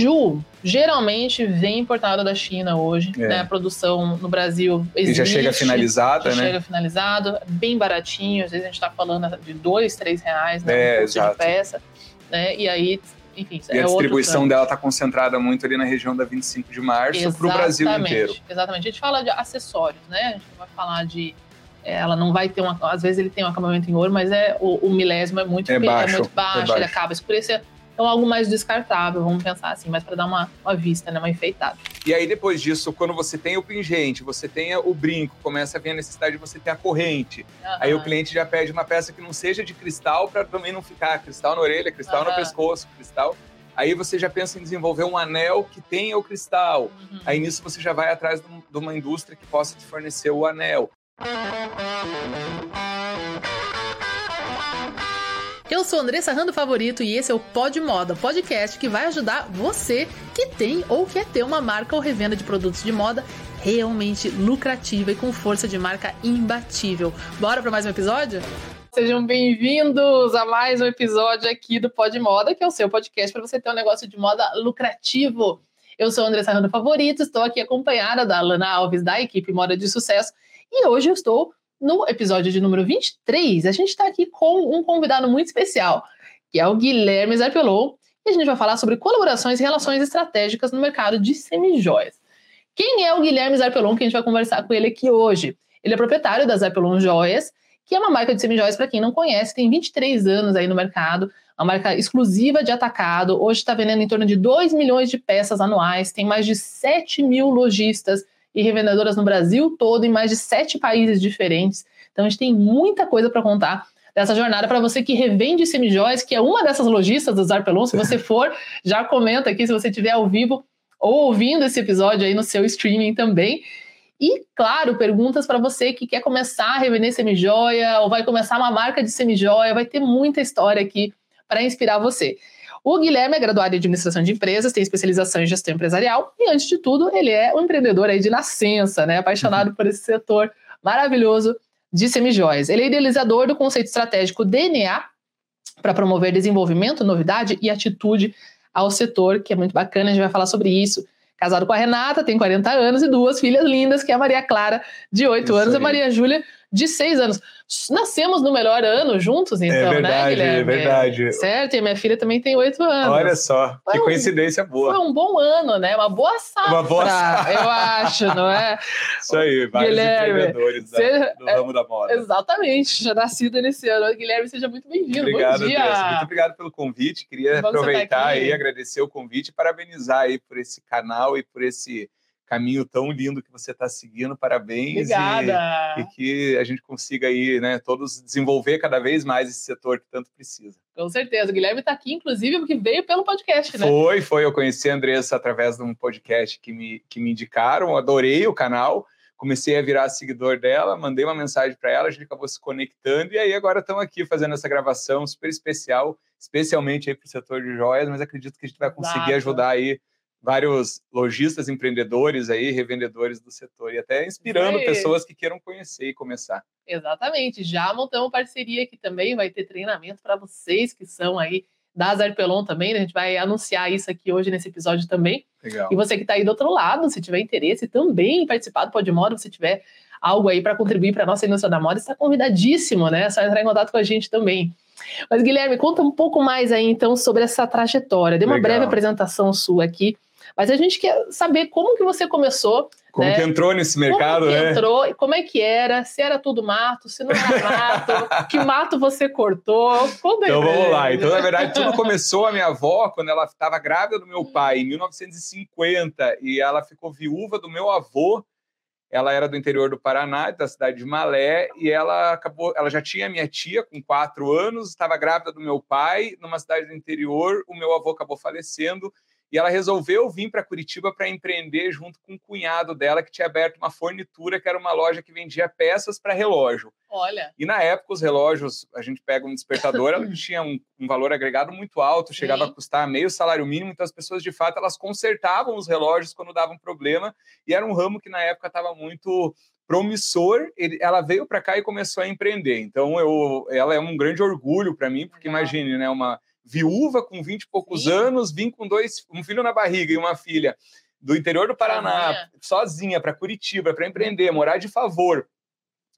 Biju geralmente vem importado da China hoje, é. né? A produção no Brasil existe. E já chega finalizada, já né? chega finalizado, bem baratinho. Às vezes a gente está falando de dois, três reais, né? É, um exato. de peça, né? E aí enfim, e é a distribuição dela está concentrada muito ali na região da 25 de março para o Brasil inteiro. Exatamente. A gente fala de acessórios, né? A gente não vai falar de. É, ela não vai ter uma. Às vezes ele tem um acabamento em ouro, mas é o, o milésimo é muito, é baixo, é muito baixo, é baixo. ele acaba escurecendo. Então, algo mais descartável, vamos pensar assim, mas para dar uma, uma vista, né, uma enfeitada. E aí, depois disso, quando você tem o pingente, você tem o brinco, começa a vir a necessidade de você ter a corrente. Uhum. Aí o cliente já pede uma peça que não seja de cristal, para também não ficar cristal na orelha, cristal uhum. no pescoço, cristal. Aí você já pensa em desenvolver um anel que tenha o cristal. Uhum. Aí nisso você já vai atrás de uma indústria que possa te fornecer o anel. Eu sou Andressa Rando Favorito e esse é o Pod Moda, podcast que vai ajudar você que tem ou quer ter uma marca ou revenda de produtos de moda realmente lucrativa e com força de marca imbatível. Bora para mais um episódio? Sejam bem-vindos a mais um episódio aqui do Pod Moda, que é o seu podcast para você ter um negócio de moda lucrativo. Eu sou Andressa Rando Favorito, estou aqui acompanhada da Lana Alves, da equipe Moda de Sucesso, e hoje eu estou no episódio de número 23, a gente está aqui com um convidado muito especial, que é o Guilherme Zarpelon, e a gente vai falar sobre colaborações e relações estratégicas no mercado de semijoias. Quem é o Guilherme Zarpelon que a gente vai conversar com ele aqui hoje? Ele é proprietário da Zarpelon Joias, que é uma marca de semijoias, para quem não conhece, tem 23 anos aí no mercado, uma marca exclusiva de atacado, hoje está vendendo em torno de 2 milhões de peças anuais, tem mais de 7 mil lojistas e revendedoras no Brasil todo, em mais de sete países diferentes. Então a gente tem muita coisa para contar dessa jornada para você que revende semijóias, que é uma dessas lojistas do Zarpelon. Se você for, já comenta aqui se você estiver ao vivo ou ouvindo esse episódio aí no seu streaming também. E, claro, perguntas para você que quer começar a revender semijoia ou vai começar uma marca de semijoia. Vai ter muita história aqui para inspirar você. O Guilherme é graduado em administração de empresas, tem especialização em gestão empresarial e, antes de tudo, ele é um empreendedor aí de nascença, né? Apaixonado uhum. por esse setor maravilhoso de semijóias. Ele é idealizador do conceito estratégico DNA para promover desenvolvimento, novidade e atitude ao setor, que é muito bacana, a gente vai falar sobre isso. Casado com a Renata, tem 40 anos e duas filhas lindas, que é a Maria Clara, de 8 anos, e a Maria Júlia, de seis anos. Nascemos no melhor ano juntos, então, é verdade, né, Guilherme? É verdade. Certo, e minha filha também tem oito anos. Olha só, foi que um, coincidência boa. Foi um bom ano, né? Uma boa safra, Uma boa safra. eu acho, não é? Isso aí, vários Guilherme, empreendedores seja, do ramo da moda. Exatamente, já nascido nesse ano. Guilherme, seja muito bem-vindo. Obrigado, bom dia. Deus. Muito obrigado pelo convite. Queria Vamos aproveitar e agradecer o convite e parabenizar aí por esse canal e por esse caminho tão lindo que você está seguindo. Parabéns. Obrigada. E, e, que a gente consiga aí, né, todos desenvolver cada vez mais esse setor que tanto precisa. Com certeza. O Guilherme está aqui, inclusive, porque veio pelo podcast, né? Foi, foi. Eu conheci a Andressa através de um podcast que me, que me indicaram. Adorei o canal. Comecei a virar seguidor dela, mandei uma mensagem para ela, a gente acabou se conectando e aí agora estamos aqui fazendo essa gravação super especial, especialmente aí para o setor de joias, mas acredito que a gente vai conseguir Exato. ajudar aí vários lojistas, empreendedores aí, revendedores do setor e até inspirando pessoas que queiram conhecer e começar. Exatamente. Já montamos parceria aqui também, vai ter treinamento para vocês que são aí da Zarpelon também, né? a gente vai anunciar isso aqui hoje nesse episódio também. Legal. E você que está aí do outro lado, se tiver interesse também em participar do Podmoda, se tiver algo aí para contribuir para a nossa indústria da moda, está convidadíssimo, né? É só entrar em contato com a gente também. Mas, Guilherme, conta um pouco mais aí, então, sobre essa trajetória. Dê uma Legal. breve apresentação sua aqui mas a gente quer saber como que você começou. Como né? que entrou nesse mercado, como que né? entrou e como é que era, se era tudo mato, se não era mato, que mato você cortou. Como então vamos lá. Então, na verdade, tudo começou a minha avó quando ela estava grávida do meu pai, em 1950, e ela ficou viúva do meu avô. Ela era do interior do Paraná, da cidade de Malé, e ela acabou, ela já tinha minha tia com quatro anos, estava grávida do meu pai, numa cidade do interior. O meu avô acabou falecendo e ela resolveu vir para Curitiba para empreender junto com o cunhado dela, que tinha aberto uma fornitura, que era uma loja que vendia peças para relógio. Olha. E na época, os relógios, a gente pega um despertador, ela tinha um, um, valor agregado muito alto, chegava Sim. a custar meio salário mínimo, então as pessoas, de fato, elas consertavam os relógios quando davam problema, e era um ramo que na época estava muito promissor, ele, ela veio para cá e começou a empreender. Então, eu, ela é um grande orgulho para mim, porque imagine, né, uma viúva com 20 e poucos Sim. anos, vim com dois, um filho na barriga e uma filha do interior do Paraná, sozinha, para Curitiba, para empreender, morar de favor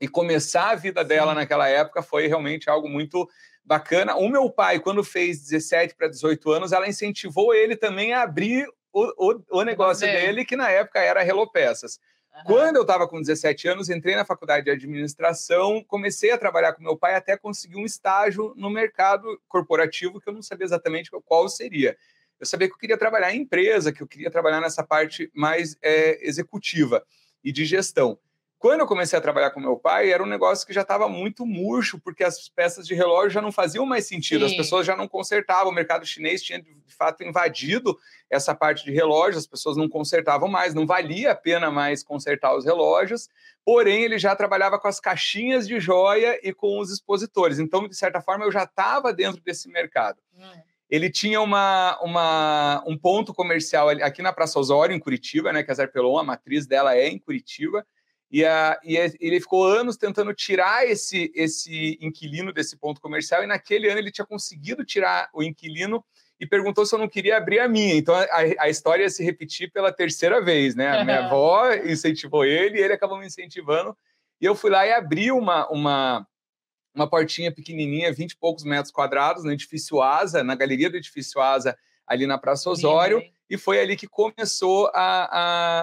e começar a vida dela Sim. naquela época foi realmente algo muito bacana. O meu pai, quando fez 17 para 18 anos, ela incentivou ele também a abrir o, o, o negócio dele, que na época era Relopeças. Quando eu estava com 17 anos, entrei na faculdade de administração, comecei a trabalhar com meu pai até conseguir um estágio no mercado corporativo que eu não sabia exatamente qual seria. Eu sabia que eu queria trabalhar em empresa, que eu queria trabalhar nessa parte mais é, executiva e de gestão. Quando eu comecei a trabalhar com meu pai, era um negócio que já estava muito murcho, porque as peças de relógio já não faziam mais sentido, Sim. as pessoas já não consertavam, o mercado chinês tinha de fato invadido essa parte de relógios, as pessoas não consertavam mais, não valia a pena mais consertar os relógios, porém ele já trabalhava com as caixinhas de joia e com os expositores, então de certa forma eu já estava dentro desse mercado. Hum ele tinha uma, uma, um ponto comercial aqui na Praça Osório, em Curitiba, né, que a Zarpelon, a matriz dela é em Curitiba, e, a, e ele ficou anos tentando tirar esse, esse inquilino desse ponto comercial, e naquele ano ele tinha conseguido tirar o inquilino e perguntou se eu não queria abrir a minha. Então a, a história ia se repetir pela terceira vez, né? A minha avó incentivou ele, e ele acabou me incentivando, e eu fui lá e abri uma, uma, uma portinha pequenininha, 20 e poucos metros quadrados, no edifício Asa, na galeria do edifício Asa, ali na Praça Osório e foi ali que começou a,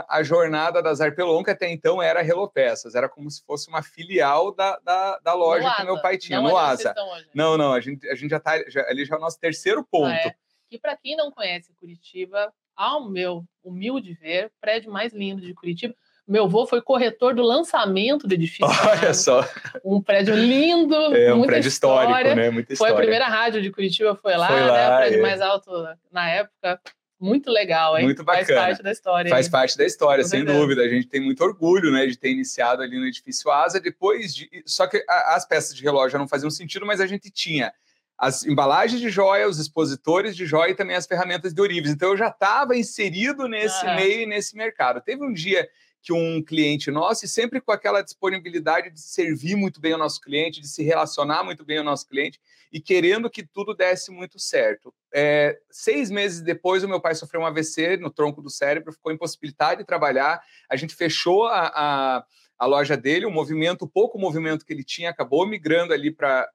a, a jornada da Zarpelon, que até então era Relopeças, era como se fosse uma filial da, da, da loja que meu pai tinha, não no Asa. Não, não, a gente, a gente já está ali já é o nosso terceiro ponto. Ah, é. E para quem não conhece Curitiba, ao meu humilde ver, prédio mais lindo de Curitiba, meu avô foi corretor do lançamento do edifício. Olha só. Um prédio lindo, é, um prédio história. histórico, né? Muita história. Foi a primeira rádio de Curitiba, foi lá, foi lá né? O prédio é. mais alto na época. Muito legal, hein? Muito bacana. Faz parte da história. Faz hein? parte da história, sem dúvida. A gente tem muito orgulho, né, de ter iniciado ali no edifício Asa. Depois de, só que as peças de relógio já não faziam sentido, mas a gente tinha as embalagens de joia, os expositores de joia e também as ferramentas de ourives. Então eu já estava inserido nesse ah. meio e nesse mercado. Teve um dia que um cliente nosso, e sempre com aquela disponibilidade de servir muito bem o nosso cliente, de se relacionar muito bem o nosso cliente e querendo que tudo desse muito certo. É, seis meses depois, o meu pai sofreu um AVC no tronco do cérebro, ficou impossibilitado de trabalhar. A gente fechou a, a, a loja dele, o movimento, o pouco movimento que ele tinha, acabou migrando ali para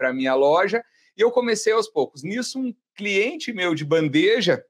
a minha loja. E eu comecei aos poucos. Nisso, um cliente meu de bandeja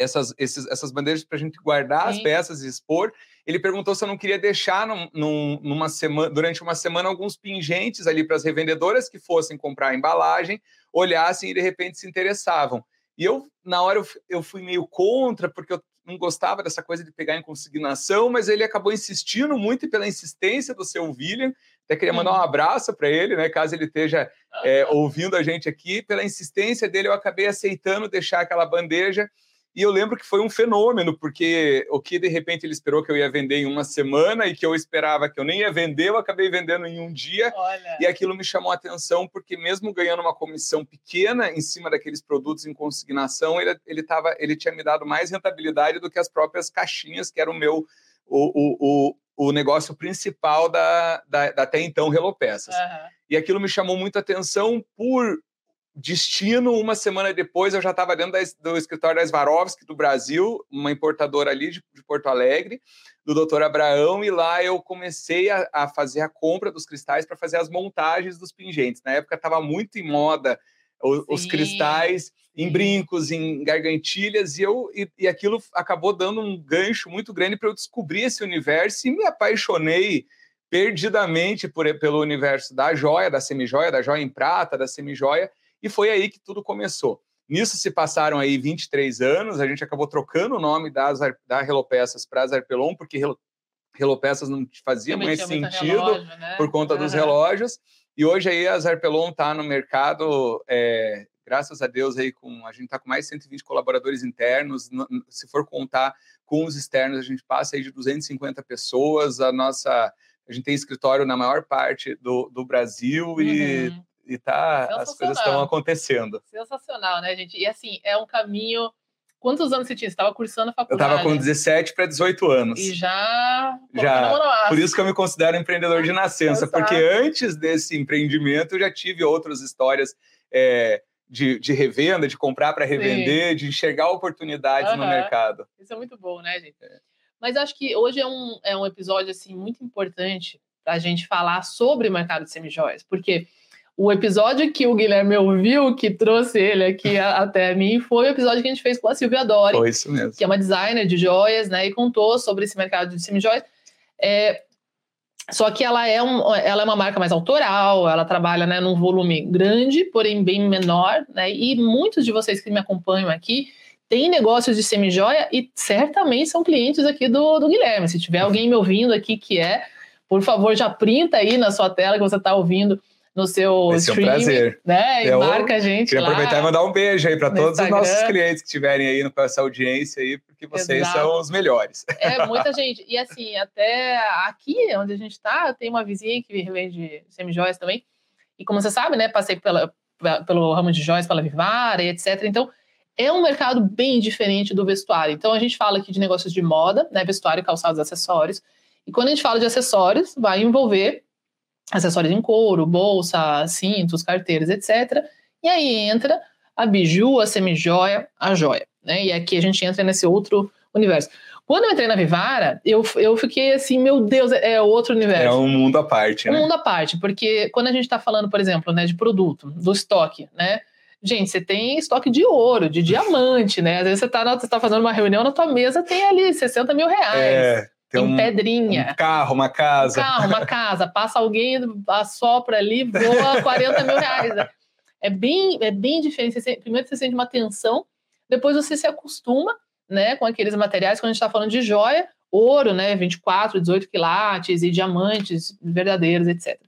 essas, esses, essas bandeiras para a gente guardar Sim. as peças e expor. Ele perguntou se eu não queria deixar num, num, numa semana, durante uma semana alguns pingentes ali para as revendedoras que fossem comprar a embalagem, olhassem e de repente se interessavam. E eu, na hora, eu, eu fui meio contra, porque eu não gostava dessa coisa de pegar em consignação, mas ele acabou insistindo muito e pela insistência do seu William, até queria mandar um uhum. abraço para ele, né? Caso ele esteja é, ouvindo a gente aqui, pela insistência dele, eu acabei aceitando deixar aquela bandeja e eu lembro que foi um fenômeno, porque o que de repente ele esperou que eu ia vender em uma semana e que eu esperava que eu nem ia vender, eu acabei vendendo em um dia. Olha. E aquilo me chamou a atenção, porque mesmo ganhando uma comissão pequena em cima daqueles produtos em consignação, ele, ele, tava, ele tinha me dado mais rentabilidade do que as próprias caixinhas, que era o meu. O, o, o, o negócio principal da, da, da até então Relopeças. Uhum. E aquilo me chamou muito a atenção por destino, uma semana depois eu já estava dentro da, do escritório da Swarovski do Brasil, uma importadora ali de, de, Porto Alegre, do doutor Abraão, e lá eu comecei a, a fazer a compra dos cristais para fazer as montagens dos pingentes. Na época estava muito em moda o, os cristais em brincos, em gargantilhas, e, eu, e, e aquilo acabou dando um gancho muito grande para eu descobrir esse universo e me apaixonei perdidamente por, pelo universo da joia, da semijoia, da joia em prata, da semijoia, e foi aí que tudo começou. Nisso se passaram aí 23 anos, a gente acabou trocando o nome das, da Relopeças para Zarpelon, porque Relopeças não fazia mais sentido relógio, né? por conta uhum. dos relógios. E hoje aí a Zarpelon está no mercado, é, graças a Deus aí com a gente está com mais de 120 colaboradores internos. Se for contar com os externos, a gente passa aí de 250 pessoas. A nossa a gente tem escritório na maior parte do, do Brasil uhum. e e tá, as coisas estão acontecendo. Sensacional, né, gente? E assim, é um caminho. Quantos anos você tinha? Você estava cursando a faculdade? Eu estava com 17 para 18 anos. E já. Já. Por isso que eu me considero empreendedor de nascença, porque antes desse empreendimento eu já tive outras histórias. É, de, de revenda, de comprar para revender, Sim. de enxergar oportunidades uhum. no mercado. Isso é muito bom, né, gente? É. Mas acho que hoje é um, é um episódio assim muito importante para a gente falar sobre o mercado de semijoias, porque o episódio que o Guilherme ouviu, que trouxe ele aqui até mim, foi o episódio que a gente fez com a Silvia Dori, foi isso mesmo. que é uma designer de joias, né, e contou sobre esse mercado de semijoias. É, só que ela é, um, ela é uma marca mais autoral, ela trabalha né, num volume grande, porém bem menor, né? E muitos de vocês que me acompanham aqui têm negócios de semijoia e certamente são clientes aqui do, do Guilherme. Se tiver alguém me ouvindo aqui que é, por favor, já printa aí na sua tela que você está ouvindo no seu Vai ser um prazer. né? E eu marca a gente queria lá. aproveitar e mandar um beijo aí para todos Instagram. os nossos clientes que estiverem aí com essa audiência aí, porque vocês Exato. são os melhores. É, muita gente. E assim, até aqui onde a gente está, tem uma vizinha que vende semijoias também. E como você sabe, né, passei pela, pelo ramo de joias pela Vivara e etc. Então, é um mercado bem diferente do vestuário. Então, a gente fala aqui de negócios de moda, né, vestuário, calçados, acessórios. E quando a gente fala de acessórios, vai envolver acessórios em couro, bolsa, cintos, carteiras, etc. E aí entra a biju, a semijoia, a joia. Né? E aqui a gente entra nesse outro universo. Quando eu entrei na Vivara, eu, eu fiquei assim, meu Deus, é outro universo. É um mundo à parte, né? Um mundo à parte, porque quando a gente está falando, por exemplo, né, de produto, do estoque, né? Gente, você tem estoque de ouro, de diamante, né? Às vezes você está tá fazendo uma reunião, na tua mesa tem ali 60 mil reais. É tem em um, pedrinha. Um carro, uma casa. Um carro, uma casa. Passa alguém, assopra ali, voa 40 mil reais. Né? É bem, é bem diferente. Você, primeiro você sente uma tensão, depois você se acostuma né, com aqueles materiais, quando a gente está falando de joia, ouro, né, 24, 18 quilates e diamantes verdadeiros, etc.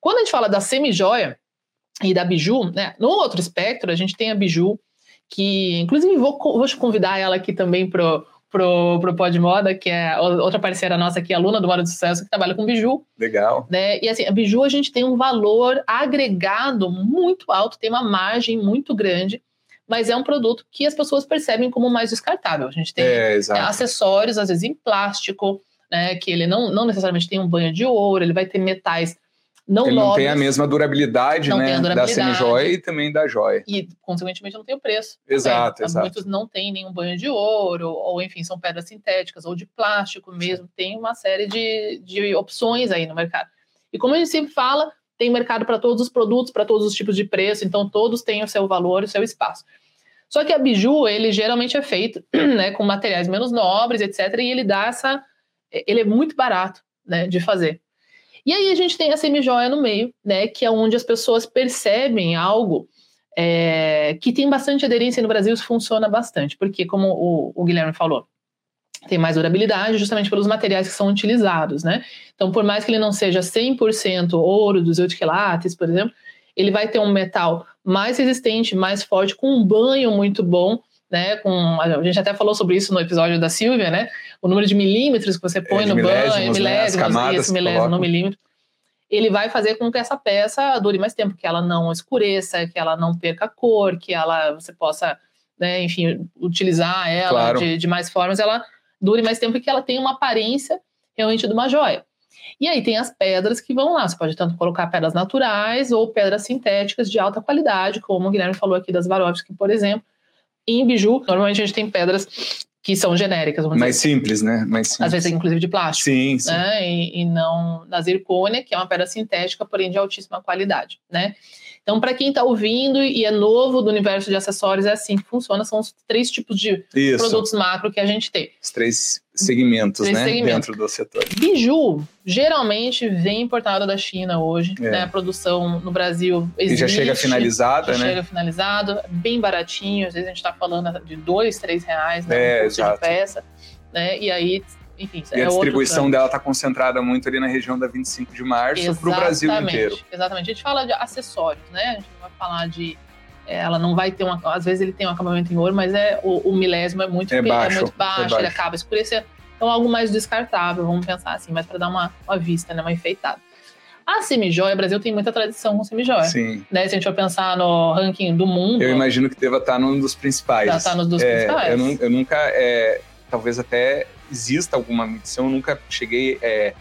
Quando a gente fala da semi-joia e da biju, né, no outro espectro, a gente tem a biju, que inclusive vou, vou convidar ela aqui também para pro, pro Pod Moda, que é outra parceira nossa aqui, aluna do Moda de Sucesso, que trabalha com biju. Legal. Né? E assim, a biju a gente tem um valor agregado muito alto, tem uma margem muito grande, mas é um produto que as pessoas percebem como mais descartável. A gente tem é, acessórios, às vezes em plástico, né, que ele não, não necessariamente tem um banho de ouro, ele vai ter metais não Ele não tem a mesma durabilidade, né, durabilidade. da semi-joia e também da joia. E, consequentemente, não tem o preço. Exato, exato. Muitos não têm nenhum banho de ouro, ou enfim, são pedras sintéticas, ou de plástico mesmo. Tem uma série de, de opções aí no mercado. E como a gente sempre fala, tem mercado para todos os produtos, para todos os tipos de preço, então todos têm o seu valor, o seu espaço. Só que a biju, ele geralmente é feito né, com materiais menos nobres, etc. E ele dá essa. Ele é muito barato né, de fazer. E aí a gente tem a semijoia no meio, né, que é onde as pessoas percebem algo é, que tem bastante aderência no Brasil, isso funciona bastante, porque como o, o Guilherme falou, tem mais durabilidade justamente pelos materiais que são utilizados, né? Então, por mais que ele não seja 100% ouro, 18 quilates, por exemplo, ele vai ter um metal mais resistente, mais forte, com um banho muito bom, né? Com, a gente até falou sobre isso no episódio da Silvia, né? O número de milímetros que você põe é, no banho, milésimos, né? isso, milésimo no milímetro, ele vai fazer com que essa peça dure mais tempo, que ela não escureça, que ela não perca cor, que ela você possa, né, enfim, utilizar ela claro. de, de mais formas, ela dure mais tempo e que ela tenha uma aparência realmente de uma joia. E aí tem as pedras que vão lá. Você pode tanto colocar pedras naturais ou pedras sintéticas de alta qualidade, como o Guilherme falou aqui das Swarovski, por exemplo, em biju, normalmente a gente tem pedras que são genéricas. Mais simples, né? Mais simples. Às vezes, inclusive, de plástico. Sim, sim. Né? E, e, não da zircônia, que é uma pedra sintética, porém de altíssima qualidade, né? Então, para quem está ouvindo e é novo do universo de acessórios, é assim que funciona. São os três tipos de Isso. produtos macro que a gente tem. Os três segmentos, três né? Segmentos. Dentro do setor. Biju geralmente vem importado da China hoje. É. Né? A produção no Brasil existe. E já chega finalizada, já né? chega finalizado, bem baratinho. Às vezes a gente está falando de dois, três reais né? É, um exato. de peça. Né? E aí enfim, e é a distribuição dela está concentrada muito ali na região da 25 de março para o Brasil inteiro. Exatamente. A gente fala de acessórios, né? A gente não vai falar de. É, ela não vai ter uma. Às vezes ele tem um acabamento em ouro, mas é o, o milésimo é muito, é baixo, é muito baixo, é baixo, ele acaba escurecendo. Então, algo mais descartável, vamos pensar assim, mas para dar uma, uma vista, né, uma enfeitada. A semijoia, o Brasil tem muita tradição com semijoia. Sim. Né? Se a gente for pensar no ranking do mundo. Eu imagino que deva estar num dos principais. Já está nos dos é, principais. Eu, eu nunca. É, talvez até exista alguma medição, eu nunca cheguei é,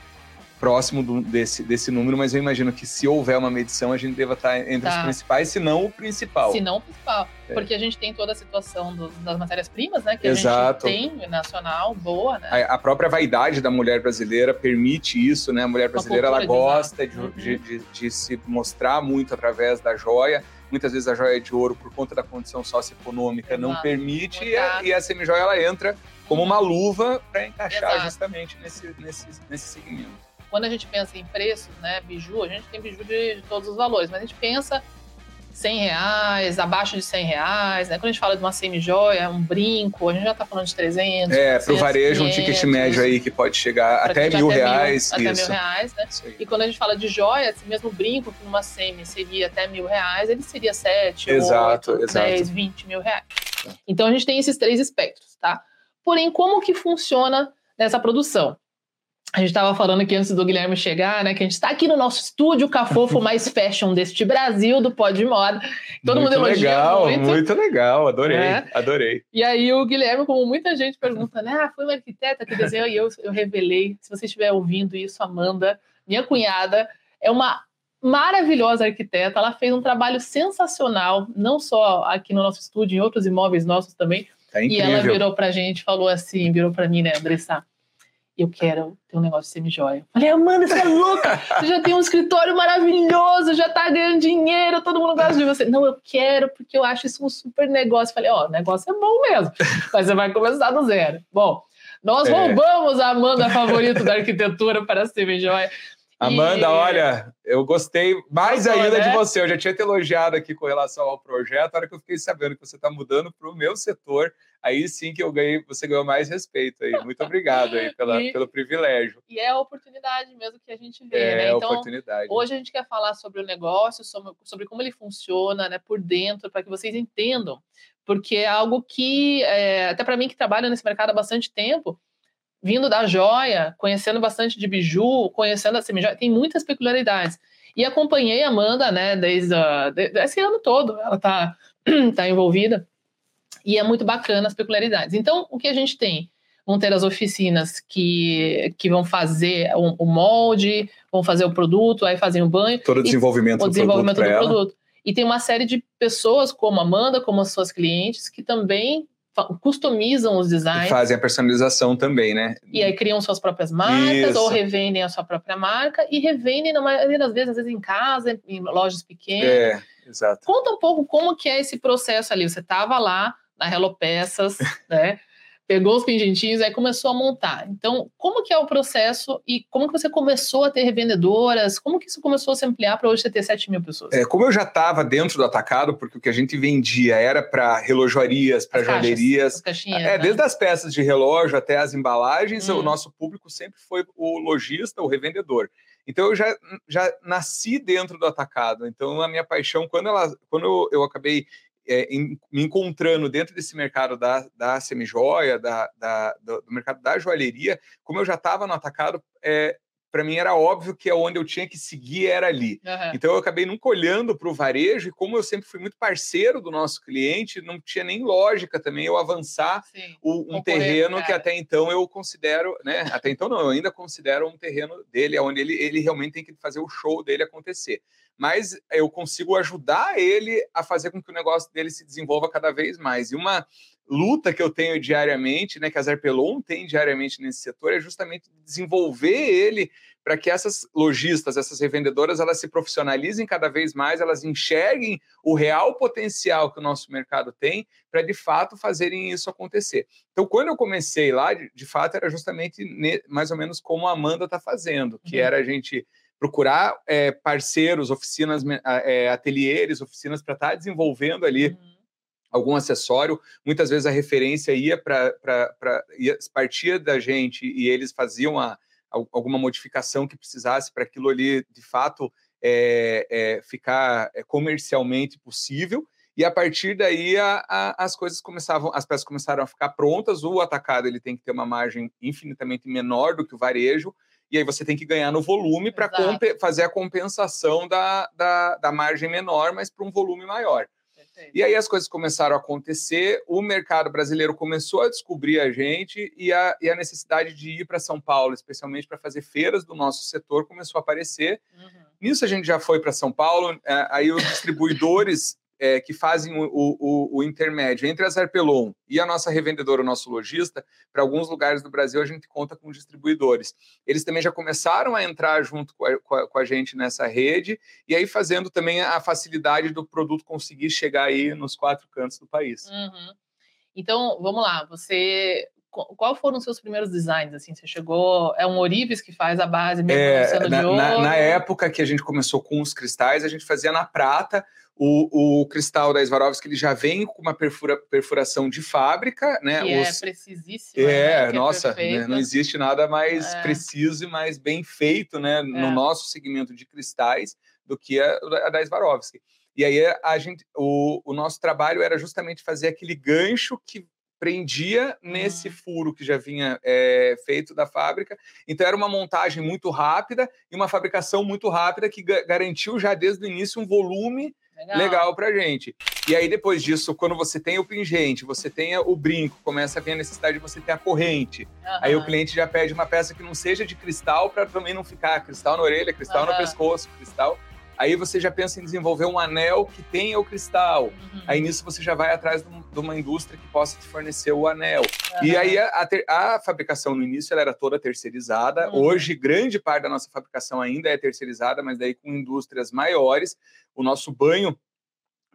próximo do, desse, desse número, mas eu imagino que se houver uma medição, a gente deva estar entre tá. os principais, se não o principal. Se não o principal. É. Porque a gente tem toda a situação do, das matérias-primas, né? Que Exato. a gente tem nacional, boa, né? A, a, própria vaidade da mulher brasileira permite isso, né? A mulher brasileira, ela gosta de, uhum. de, de, de se mostrar muito através da joia muitas vezes a joia de ouro, por conta da condição socioeconômica, Exato. não permite, e a, e a semijoia ela entra como uma luva para encaixar Exato. justamente nesse, nesse, nesse segmento quando a gente pensa em preços, né, biju, a gente tem biju de, de todos os valores, mas a gente pensa 100 reais, abaixo de 100 reais, né? Quando a gente fala de uma semi-joia, um brinco, a gente já está falando de 300. É, para o varejo, 500, um ticket médio aí que pode chegar até mil até reais. Mil, até mil reais, né? E quando a gente fala de joia, esse mesmo brinco, que numa semi seria até mil reais, ele seria 7, exato, 8, exato. 10, 20 mil reais. Então a gente tem esses três espectros, tá? Porém, como que funciona nessa produção? A gente estava falando aqui antes do Guilherme chegar, né? Que a gente está aqui no nosso estúdio Cafofo mais fashion deste Brasil, do Pó de Moda. Todo muito mundo elogia legal, muito. Muito legal, adorei, é. adorei. E aí o Guilherme, como muita gente pergunta, né? Ah, foi uma arquiteta que desenhou e eu, eu revelei. Se você estiver ouvindo isso, Amanda, minha cunhada, é uma maravilhosa arquiteta. Ela fez um trabalho sensacional, não só aqui no nosso estúdio, em outros imóveis nossos também. É e ela virou pra gente, falou assim, virou pra mim, né, Andressa? Eu quero ter um negócio de semi-joia. Falei, Amanda, você é louca! Você já tem um escritório maravilhoso, já tá ganhando dinheiro, todo mundo gosta de você. Não, eu quero porque eu acho isso um super negócio. Falei, ó, oh, o negócio é bom mesmo, mas você vai começar do zero. Bom, nós é. roubamos a Amanda favorita da arquitetura para a semi-joia. Amanda, e... olha, eu gostei mais Gostou, ainda né? de você. Eu já tinha te elogiado aqui com relação ao projeto. A hora que eu fiquei sabendo que você está mudando para o meu setor, aí sim que eu ganhei, você ganhou mais respeito aí. Muito obrigado aí pela, e, pelo privilégio. E é a oportunidade mesmo que a gente vê, é, né? Então, oportunidade. hoje a gente quer falar sobre o negócio, sobre, sobre como ele funciona, né, por dentro, para que vocês entendam. Porque é algo que, é, até para mim que trabalho nesse mercado há bastante tempo, vindo da joia, conhecendo bastante de biju, conhecendo a semi-joia, tem muitas peculiaridades. E acompanhei a Amanda, né, desde, a, esse ano todo, ela está tá envolvida, e é muito bacana as peculiaridades. Então, o que a gente tem? Vão ter as oficinas que, que vão fazer o, o molde, vão fazer o produto, aí fazem o banho. Todo o desenvolvimento, o desenvolvimento do, produto, do produto. E tem uma série de pessoas, como a Amanda, como as suas clientes, que também customizam os designs. E fazem a personalização também, né? E aí criam suas próprias marcas Isso. ou revendem a sua própria marca e revendem, na maioria das vezes, às vezes em casa, em lojas pequenas. É, exato. Conta um pouco como que é esse processo ali. Você estava lá na Hello Peças, né? pegou os pingentinhos, aí começou a montar. Então, como que é o processo e como que você começou a ter revendedoras? Como que isso começou a se ampliar para hoje você ter 7 mil pessoas? É, como eu já estava dentro do atacado, porque o que a gente vendia era para relojarias, para joalherias. É, né? desde as peças de relógio até as embalagens, hum. o nosso público sempre foi o lojista, o revendedor. Então eu já, já nasci dentro do atacado. Então a minha paixão, quando, ela, quando eu, eu acabei é, em, me encontrando dentro desse mercado da, da semijoia, da, da, do, do mercado da joalheria, como eu já estava no atacado, é, para mim era óbvio que é onde eu tinha que seguir era ali. Uhum. Então eu acabei nunca olhando para o varejo, e como eu sempre fui muito parceiro do nosso cliente, não tinha nem lógica também eu avançar o, um terreno que até então eu considero, né? Até então não, eu ainda considero um terreno dele, onde ele, ele realmente tem que fazer o show dele acontecer mas eu consigo ajudar ele a fazer com que o negócio dele se desenvolva cada vez mais. E uma luta que eu tenho diariamente, né, que a Zerpelon tem diariamente nesse setor, é justamente desenvolver ele para que essas lojistas, essas revendedoras, elas se profissionalizem cada vez mais, elas enxerguem o real potencial que o nosso mercado tem para de fato fazerem isso acontecer. Então, quando eu comecei lá, de, de fato era justamente mais ou menos como a Amanda está fazendo, que uhum. era a gente procurar é, parceiros, oficinas, é, ateliês, oficinas para estar tá desenvolvendo ali uhum. algum acessório. Muitas vezes a referência ia para partia da gente e eles faziam a, alguma modificação que precisasse para aquilo ali de fato é, ficar comercialmente possível. E a partir daí a, a, as coisas começavam, as peças começaram a ficar prontas. O atacado ele tem que ter uma margem infinitamente menor do que o varejo e aí você tem que ganhar no volume para fazer a compensação da, da, da margem menor, mas para um volume maior. E aí as coisas começaram a acontecer, o mercado brasileiro começou a descobrir a gente e a, e a necessidade de ir para São Paulo, especialmente para fazer feiras do nosso setor, começou a aparecer. Uhum. Nisso a gente já foi para São Paulo, é, aí os distribuidores é, que fazem o, o, o, intermédio entre a Zerpelon e a nossa revendedora, o nosso lojista, para alguns lugares do Brasil a gente conta com distribuidores. Eles também já começaram a entrar junto com a, com a, com a gente nessa rede, e aí fazendo também a facilidade do produto conseguir chegar aí nos quatro cantos do país. Uhum. Então, vamos lá, você qual foram os seus primeiros designs? Assim, você chegou. É um Orives que faz a base mesmo é, na, na, na, época que a gente começou com os cristais, a gente fazia na prata. O, o cristal da Swarovski ele já vem com uma perfura, perfuração de fábrica, né? Que é Os... é precisíssimo. É, né? nossa, é né? não existe nada mais é. preciso e mais bem feito, né? No é. nosso segmento de cristais do que a, a da Swarovski. E aí a gente, o, o nosso trabalho era justamente fazer aquele gancho que prendia nesse uhum. furo que já vinha é, feito da fábrica. Então era uma montagem muito rápida e uma fabricação muito rápida que garantiu já desde o início um volume legal, legal para gente. E aí depois disso, quando você tem o pingente, você tem o brinco, começa a vir a necessidade de você ter a corrente. Uhum. Aí o cliente já pede uma peça que não seja de cristal para também não ficar cristal na orelha, cristal uhum. no pescoço, cristal Aí você já pensa em desenvolver um anel que tenha o cristal. Uhum. Aí nisso você já vai atrás de uma indústria que possa te fornecer o anel. Uhum. E aí a, a, a, fabricação no início ela era toda terceirizada. Uhum. Hoje, grande parte da nossa fabricação ainda é terceirizada, mas daí com indústrias maiores. O nosso banho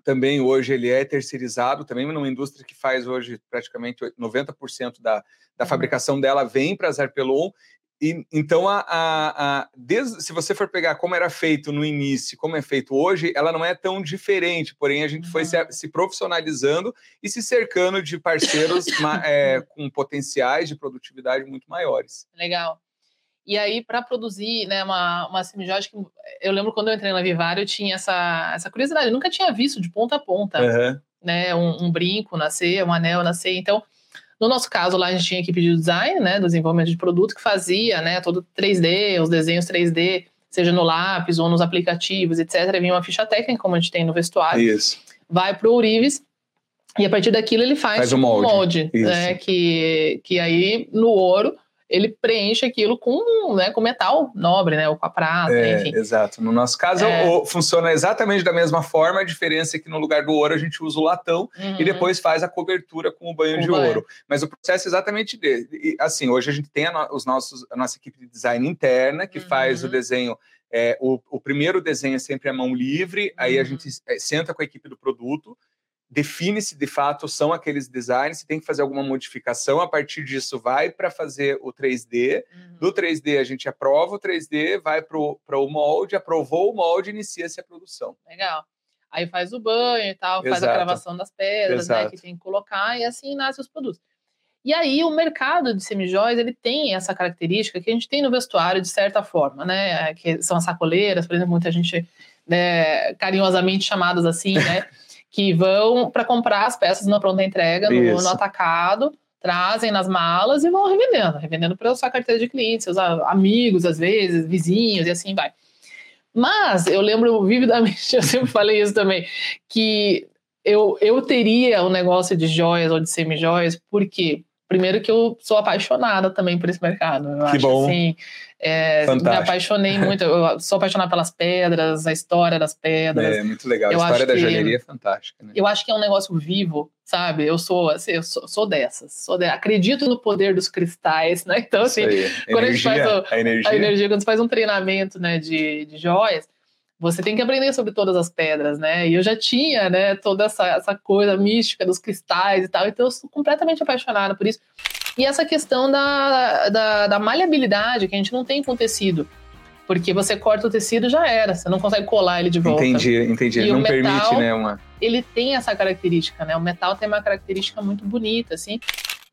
também hoje ele é terceirizado, também numa indústria que faz hoje praticamente 90% da, da uhum. fabricação dela vem para Zarpelon e, então, a, a, a, desde, se você for pegar como era feito no início, como é feito hoje, ela não é tão diferente, porém a gente uhum. foi se, se, profissionalizando e se cercando de parceiros é, com potenciais de produtividade muito maiores. Legal. E aí, para produzir né, uma, uma semijótica, eu lembro quando eu entrei na Vivário, eu tinha essa, essa curiosidade, eu nunca tinha visto de ponta a ponta uhum. né, um, um brinco nascer, um anel nascer, então no nosso caso, lá a gente tinha equipe de design, né, do desenvolvimento de produto, que fazia, né, todo 3D, os desenhos 3D, seja no lápis ou nos aplicativos, etc. Vinha uma ficha técnica, como a gente tem no vestuário. Isso. Vai para o Urives, e a partir daquilo ele faz, faz um molde, molde né, que, que aí no ouro ele preenche aquilo com, né, com metal nobre, né, ou com a prata, é, enfim. Exato. No nosso caso, é. funciona exatamente da mesma forma, a diferença é que no lugar do ouro a gente usa o latão uhum. e depois faz a cobertura com o banho com de banho. ouro. Mas o processo é exatamente dele. assim, hoje a gente tem a, os nossos, a nossa equipe de design interna que uhum. faz o uhum. desenho é, o, o, primeiro desenho é sempre a mão livre, aí a uhum. gente é, senta com a equipe do produto, define se de fato são aqueles designs, se tem que fazer alguma modificação, a partir disso vai para fazer o 3D, uhum. do 3D a gente aprova o 3D, vai para o molde, aprovou o molde, inicia-se a produção. Legal. Aí faz o banho e tal, Exato. faz a gravação das pedras, né, que tem que colocar, e assim nascem os produtos. E aí o mercado de semijóias, ele tem essa característica que a gente tem no vestuário de certa forma, né, que são as sacoleiras, por exemplo, muita gente né, carinhosamente chamadas assim, né, que vão para comprar as peças na pronta entrega, no, no, atacado, trazem nas malas e vão revendendo, revendendo para sua carteira de clientes, seus amigos, às vezes, vizinhos e assim vai. Mas eu lembro vividamente, eu sempre falei isso também, que eu, eu teria um negócio de joias ou de semi-joias, porque primeiro que eu sou apaixonada também por esse mercado. Eu que acho bom. assim, é, me apaixonei muito. Eu sou apaixonada pelas pedras, a história das pedras. É muito legal. A eu história da que, joalheria é fantástica. Né? Eu acho que é um negócio vivo, sabe? Eu sou, assim, eu sou, sou dessas. Sou de, acredito no poder dos cristais, né? Então, assim, quando energia, a gente faz o, a energia. a energia, quando faz um treinamento né, de, de joias, você tem que aprender sobre todas as pedras, né? E eu já tinha, né, toda essa, essa coisa mística dos cristais e tal, então eu sou completamente apaixonada por isso. E essa questão da, da, da maleabilidade que a gente não tem com o tecido. Porque você corta o tecido já era, você não consegue colar ele de volta. Entendi, entendi. E não metal, permite, né? Uma... Ele tem essa característica, né? O metal tem uma característica muito bonita, assim.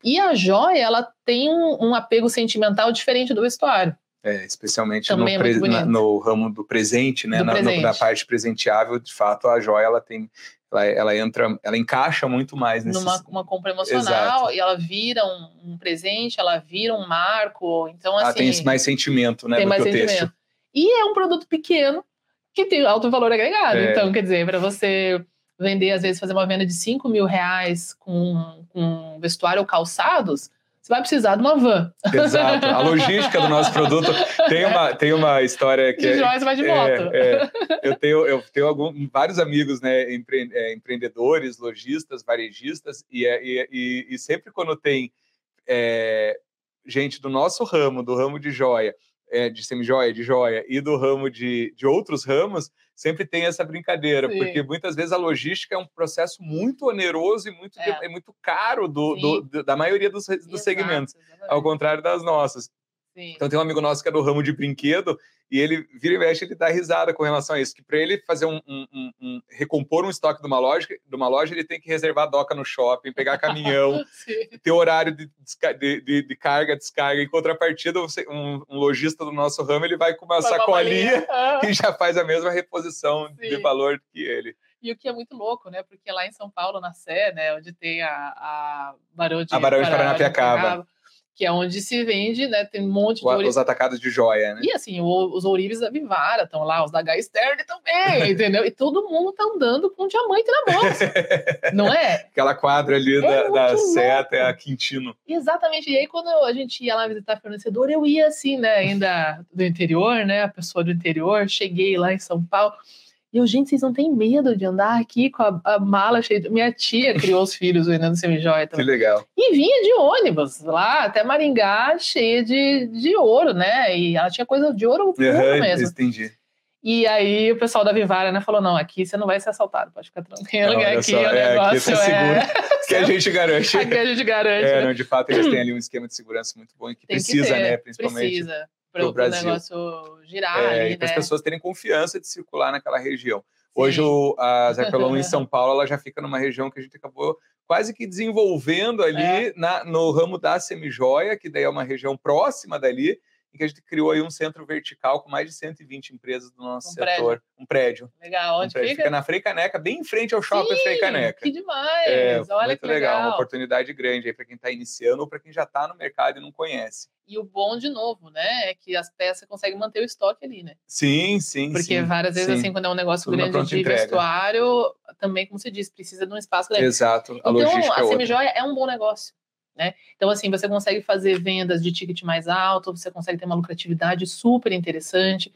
E a joia, ela tem um, um apego sentimental diferente do vestuário. É, especialmente no, é na, no, ramo do presente, né? Do na, presente. No, na, parte presenteável, de fato, a joia ela tem. Ela, ela entra, ela encaixa muito mais nesse... Numa uma compra emocional, Exato. e ela vira um, um, presente, ela vira um marco, então assim... Ela tem mais sentimento, né, tem do mais que sentimento. texto. E é um produto pequeno, que tem alto valor agregado, é. então, quer dizer, para você vender, às vezes, fazer uma venda de 5 mil reais com, com vestuário ou calçados, você vai precisar de uma van. Exato. A logística do nosso produto tem uma, tem uma história que. De é, vai de moto. É, é, eu tenho, eu tenho algum, vários amigos, né, empre, é, empreendedores, lojistas, varejistas, e, é, e, e, sempre quando tem é, gente do nosso ramo, do ramo de joia, é, de semi-joia, de joia, e do ramo de, de outros ramos, sempre tem essa brincadeira, Sim. porque muitas vezes a logística é um processo muito oneroso e muito, é. é muito caro do, do, da maioria dos, dos segmentos, exatamente. ao contrário das nossas. Sim. Então tem um amigo nosso que é do ramo de brinquedo e ele vira e mexe, ele dá risada com relação a isso, que para ele fazer um, um, um, um, recompor um estoque de uma loja, de uma loja, ele tem que reservar doca no shopping, pegar caminhão, ter horário de, de, de, de, carga, descarga. Em contrapartida, um, lojista do nosso ramo, ele vai com uma Foi sacolinha uma e já faz a mesma reposição Sim. de valor que ele. E o que é muito louco, né? Porque lá em São Paulo, na Sé, né, onde tem a, a Barão de, a Barão de Paranapiacaba, que é onde se vende, né? Tem um monte de. Os atacados de joia, né? E assim, o, os ourives da Vivara estão lá, os da Gaisterne também, entendeu? E todo mundo tá andando com um diamante na mão. não é? Aquela quadra ali é da, da seta é a Quintino. Exatamente. E aí, quando a gente ia lá visitar fornecedor, eu ia assim, né? Ainda do interior, né? A pessoa do interior, cheguei lá em São Paulo. E eu, gente, vocês não têm medo de andar aqui com a, a mala cheia de... Minha tia criou os filhos vendendo semijóia também. Que legal. E vinha de ônibus lá até Maringá, cheia de, de ouro, né? E ela tinha coisa de ouro puro uhum, mesmo. Entendi. E aí o pessoal da Vivara, né, falou, não, aqui você não vai ser assaltado, pode ficar tranquilo, não, aqui só, o negócio é... é... que a gente garante. Aqui a gente garante. É, não, de fato, eles têm ali um esquema de segurança muito bom e que Tem precisa, que né, principalmente. Precisa para o negócio girar é, ali, e para as né? pessoas terem confiança de circular naquela região. Hoje o, a Zerpelon em São Paulo ela já fica numa região que a gente acabou quase que desenvolvendo ali é. na, no ramo da semijoia, que daí é uma região próxima dali, em que a gente criou aí um centro vertical com mais de 120 empresas do nosso um setor. Prédio. Um prédio. Legal, onde um prédio. fica? Fica na Frei Caneca, bem em frente ao shopping Sim, Frei Caneca. Que demais! É, Olha muito que legal. legal. Uma oportunidade grande aí para quem está iniciando ou para quem já está no mercado e não conhece. E o bom, de novo, né, é que as peças conseguem manter o estoque ali, né? Sim, sim, Porque sim, várias vezes, sim. assim, quando é um negócio Tudo grande de entrega. vestuário, também, como você disse, precisa de um espaço grande. Exato, a então, logística a é semijoia é um bom negócio. Né? Então, assim, você consegue fazer vendas de ticket mais alto, você consegue ter uma lucratividade super interessante,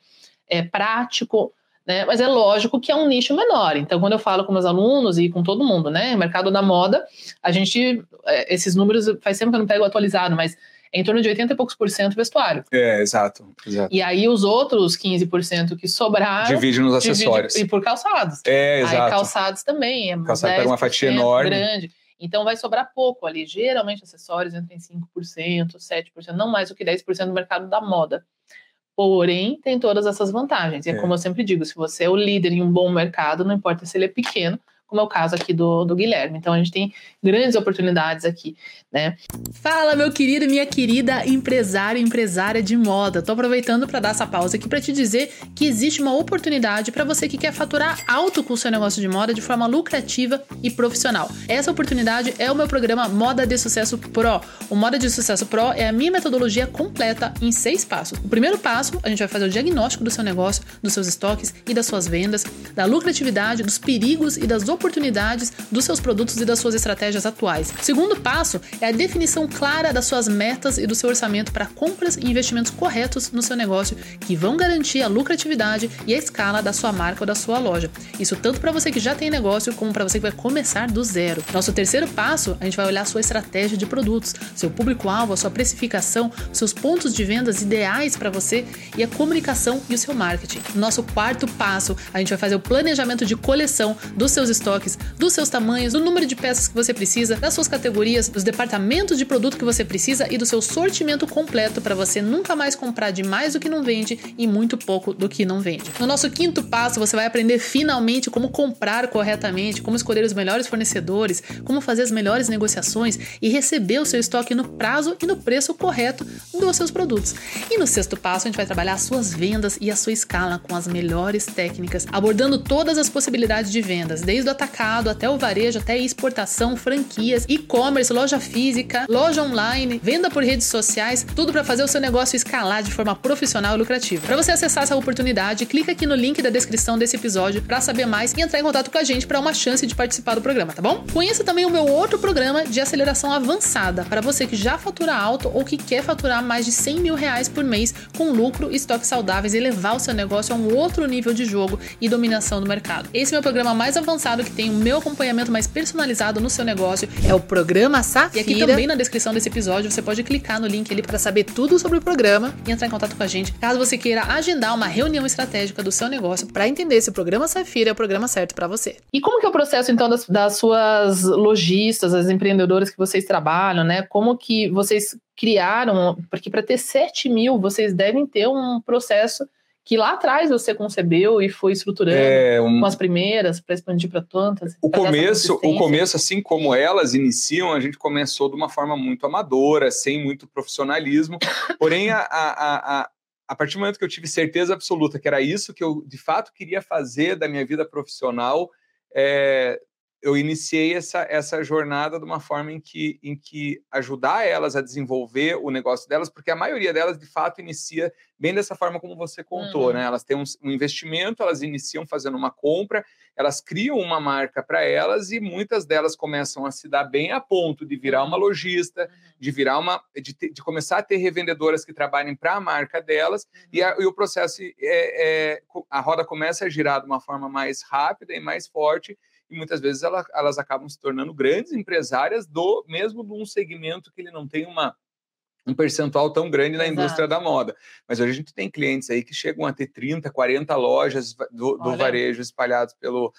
é prático, né? Mas é lógico que é um nicho menor. Então, quando eu falo com meus alunos e com todo mundo, né? Mercado da moda, a gente, é, esses números faz tempo que eu não pego atualizado, mas é em torno de 80 e poucos por cento vestuário. É, exato, exato. E aí os outros 15% que sobraram. Divide nos acessórios. Divide, e por calçados. É, exato. Aí calçados também. É Calçado pega uma fatia enorme. Grande. Então vai sobrar pouco ali. Geralmente acessórios entram em 5%, 7%, não mais do que 10% do mercado da moda. Porém, tem todas essas vantagens. E é, é como eu sempre digo, se você é o líder em um bom mercado, não importa se ele é pequeno, como é o caso aqui do, do Guilherme. Então a gente tem grandes oportunidades aqui, né? Fala, meu querido minha querida empresário e empresária de moda. Tô aproveitando para dar essa pausa aqui para te dizer que existe uma oportunidade para você que quer faturar alto com o seu negócio de moda de forma lucrativa e profissional. Essa oportunidade é o meu programa Moda de Sucesso Pro. O Moda de Sucesso Pro é a minha metodologia completa em seis passos. O primeiro passo, a gente vai fazer o diagnóstico do seu negócio, dos seus estoques e das suas vendas, da lucratividade, dos perigos e das oportunidades oportunidades dos seus produtos e das suas estratégias atuais. Segundo passo é a definição clara das suas metas e do seu orçamento para compras e investimentos corretos no seu negócio que vão garantir a lucratividade e a escala da sua marca ou da sua loja. Isso tanto para você que já tem negócio como para você que vai começar do zero. Nosso terceiro passo, a gente vai olhar a sua estratégia de produtos, seu público-alvo, a sua precificação, seus pontos de vendas ideais para você e a comunicação e o seu marketing. Nosso quarto passo, a gente vai fazer o planejamento de coleção dos seus estoques, dos seus tamanhos, do número de peças que você precisa, das suas categorias, dos departamentos de produto que você precisa e do seu sortimento completo para você nunca mais comprar de mais do que não vende e muito pouco do que não vende. No nosso quinto passo, você vai aprender finalmente como comprar corretamente, como escolher os melhores fornecedores, como fazer as melhores negociações e receber o seu estoque no prazo e no preço correto dos seus produtos. E no sexto passo, a gente vai trabalhar as suas vendas e a sua escala com as melhores técnicas, abordando todas as possibilidades de vendas, desde o atacado até o varejo, até exportação, franquias, e-commerce, loja física, loja online, venda por redes sociais, tudo para fazer o seu negócio escalar de forma profissional e lucrativa. Para você acessar essa oportunidade, clica aqui no link da descrição desse episódio para saber mais e entrar em contato com a gente para uma chance de participar do programa, tá bom? Conheça também o meu outro programa de aceleração avançada para você que já fatura alto ou que quer faturar mais de 100 mil reais por mês com lucro, estoques saudáveis e levar o seu negócio a um outro nível de jogo e dominação do mercado. Esse é o meu programa mais avançado que tem o meu acompanhamento mais personalizado no seu negócio. É o programa Safira. E aqui também na descrição desse episódio você pode clicar no link ali para saber tudo sobre o programa e entrar em contato com a gente caso você queira agendar uma reunião estratégica do seu negócio para entender se o programa Safira é o programa certo para você. E como que é o processo então das, das suas lojistas, as empreendedoras que vocês trabalham, né? Como que vocês criaram? Porque para ter 7 mil vocês devem ter um processo que lá atrás você concebeu e foi estruturando é, um... com as primeiras para expandir para tantas. O começo, o começo, assim como elas iniciam, a gente começou de uma forma muito amadora, sem muito profissionalismo. Porém, a, a, a, a partir do momento que eu tive certeza absoluta que era isso que eu de fato queria fazer da minha vida profissional, é, eu iniciei essa, essa jornada de uma forma em que, em que ajudar elas a desenvolver o negócio delas, porque a maioria delas, de fato, inicia bem dessa forma como você contou, uhum. né? Elas têm um, um, investimento, elas iniciam fazendo uma compra, elas criam uma marca para elas e muitas delas começam a se dar bem a ponto de virar uma uhum. lojista, uhum. de virar uma, de, de, começar a ter revendedoras que trabalhem para a marca delas uhum. e, a, e, o processo é, é, a roda começa a girar de uma forma mais rápida e mais forte e muitas vezes ela, elas acabam se tornando grandes empresárias do mesmo de um segmento que ele não tem uma um percentual tão grande na Exato. indústria da moda. Mas hoje a gente tem clientes aí que chegam a ter 30, 40 lojas do, do varejo espalhados pelo,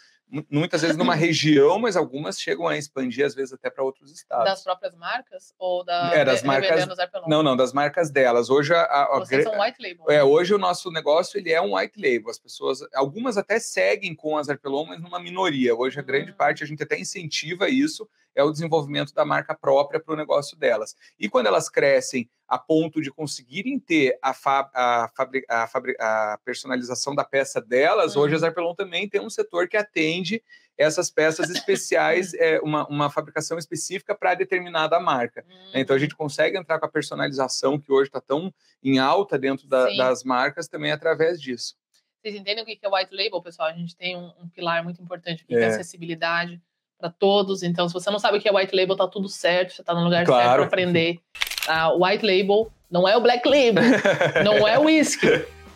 muitas vezes numa região, mas algumas chegam a expandir, às vezes até para outros estados. Das próprias marcas ou da é, das marcas? Não, não, das marcas delas. Hoje a, a, Vocês são white label. É, hoje o nosso negócio ele é um white label. As pessoas, algumas até seguem com as Arpelon, mas numa minoria. Hoje a grande hum. parte a gente até incentiva isso, é o desenvolvimento da marca própria para o negócio delas. E quando elas crescem a ponto de conseguirem ter a, a, a, a personalização da peça delas, uhum. hoje a Zarpelon também tem um setor que atende essas peças especiais, é, uma, uma fabricação específica para determinada marca. Uhum. Então a gente consegue entrar com a personalização que hoje está tão em alta dentro da, das marcas também através disso. Vocês entendem o que é white label, pessoal? A gente tem um, um pilar muito importante que é, é acessibilidade para todos. Então, se você não sabe o que é white label, tá tudo certo, você está no lugar claro. certo para aprender. A white label não é o black label, não é o whisky.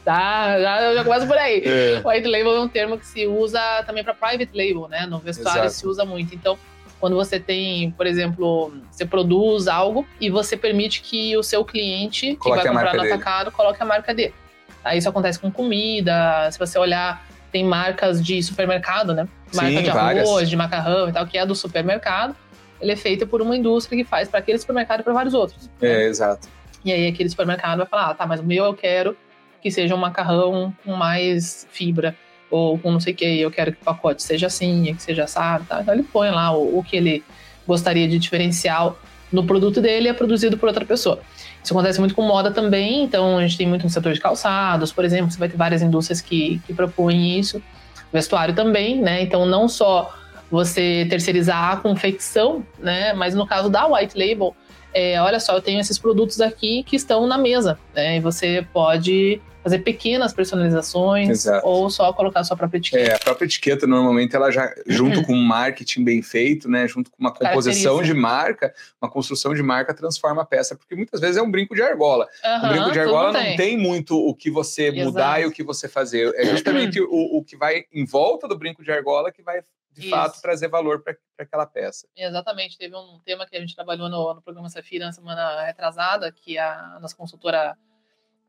Tá, já, já começa por aí. É. White label é um termo que se usa também para private label, né? No vestuário Exato. se usa muito. Então, quando você tem, por exemplo, você produz algo e você permite que o seu cliente coloque que vai comprar no atacado coloque a marca dele. Aí isso acontece com comida, se você olhar, tem marcas de supermercado, né? Marca Sim, de arroz, várias. de macarrão e tal, que é do supermercado ele é feito por uma indústria que faz para aquele supermercado e para vários outros. É, né? exato. E aí aquele supermercado vai falar, ah, tá, mas o meu eu quero que seja um macarrão com mais fibra, ou com não sei o que, eu quero que o pacote seja assim, que seja assado, tá? Então ele põe lá o, o que ele gostaria de diferencial no produto dele é produzido por outra pessoa. Isso acontece muito com moda também, então a gente tem muito no setor de calçados, por exemplo, você vai ter várias indústrias que, que propõem isso, vestuário também, né? Então não só você terceirizar a confecção, né? Mas no caso da white label, é, olha só, eu tenho esses produtos aqui que estão na mesa, né? E você pode fazer pequenas personalizações Exato. ou só colocar a sua própria etiqueta. É, a própria etiqueta normalmente ela já junto com um marketing bem feito, né, junto com uma composição de marca, uma construção de marca transforma a peça, porque muitas vezes é um brinco de argola. Uhum, o brinco de argola não tem. tem muito o que você Exato. mudar e o que você fazer. É justamente o, o que vai em volta do brinco de argola que vai de Isso. fato trazer valor para aquela peça. Exatamente. Teve um tema que a gente trabalhou no, no programa Safira na semana retrasada, que a nossa consultora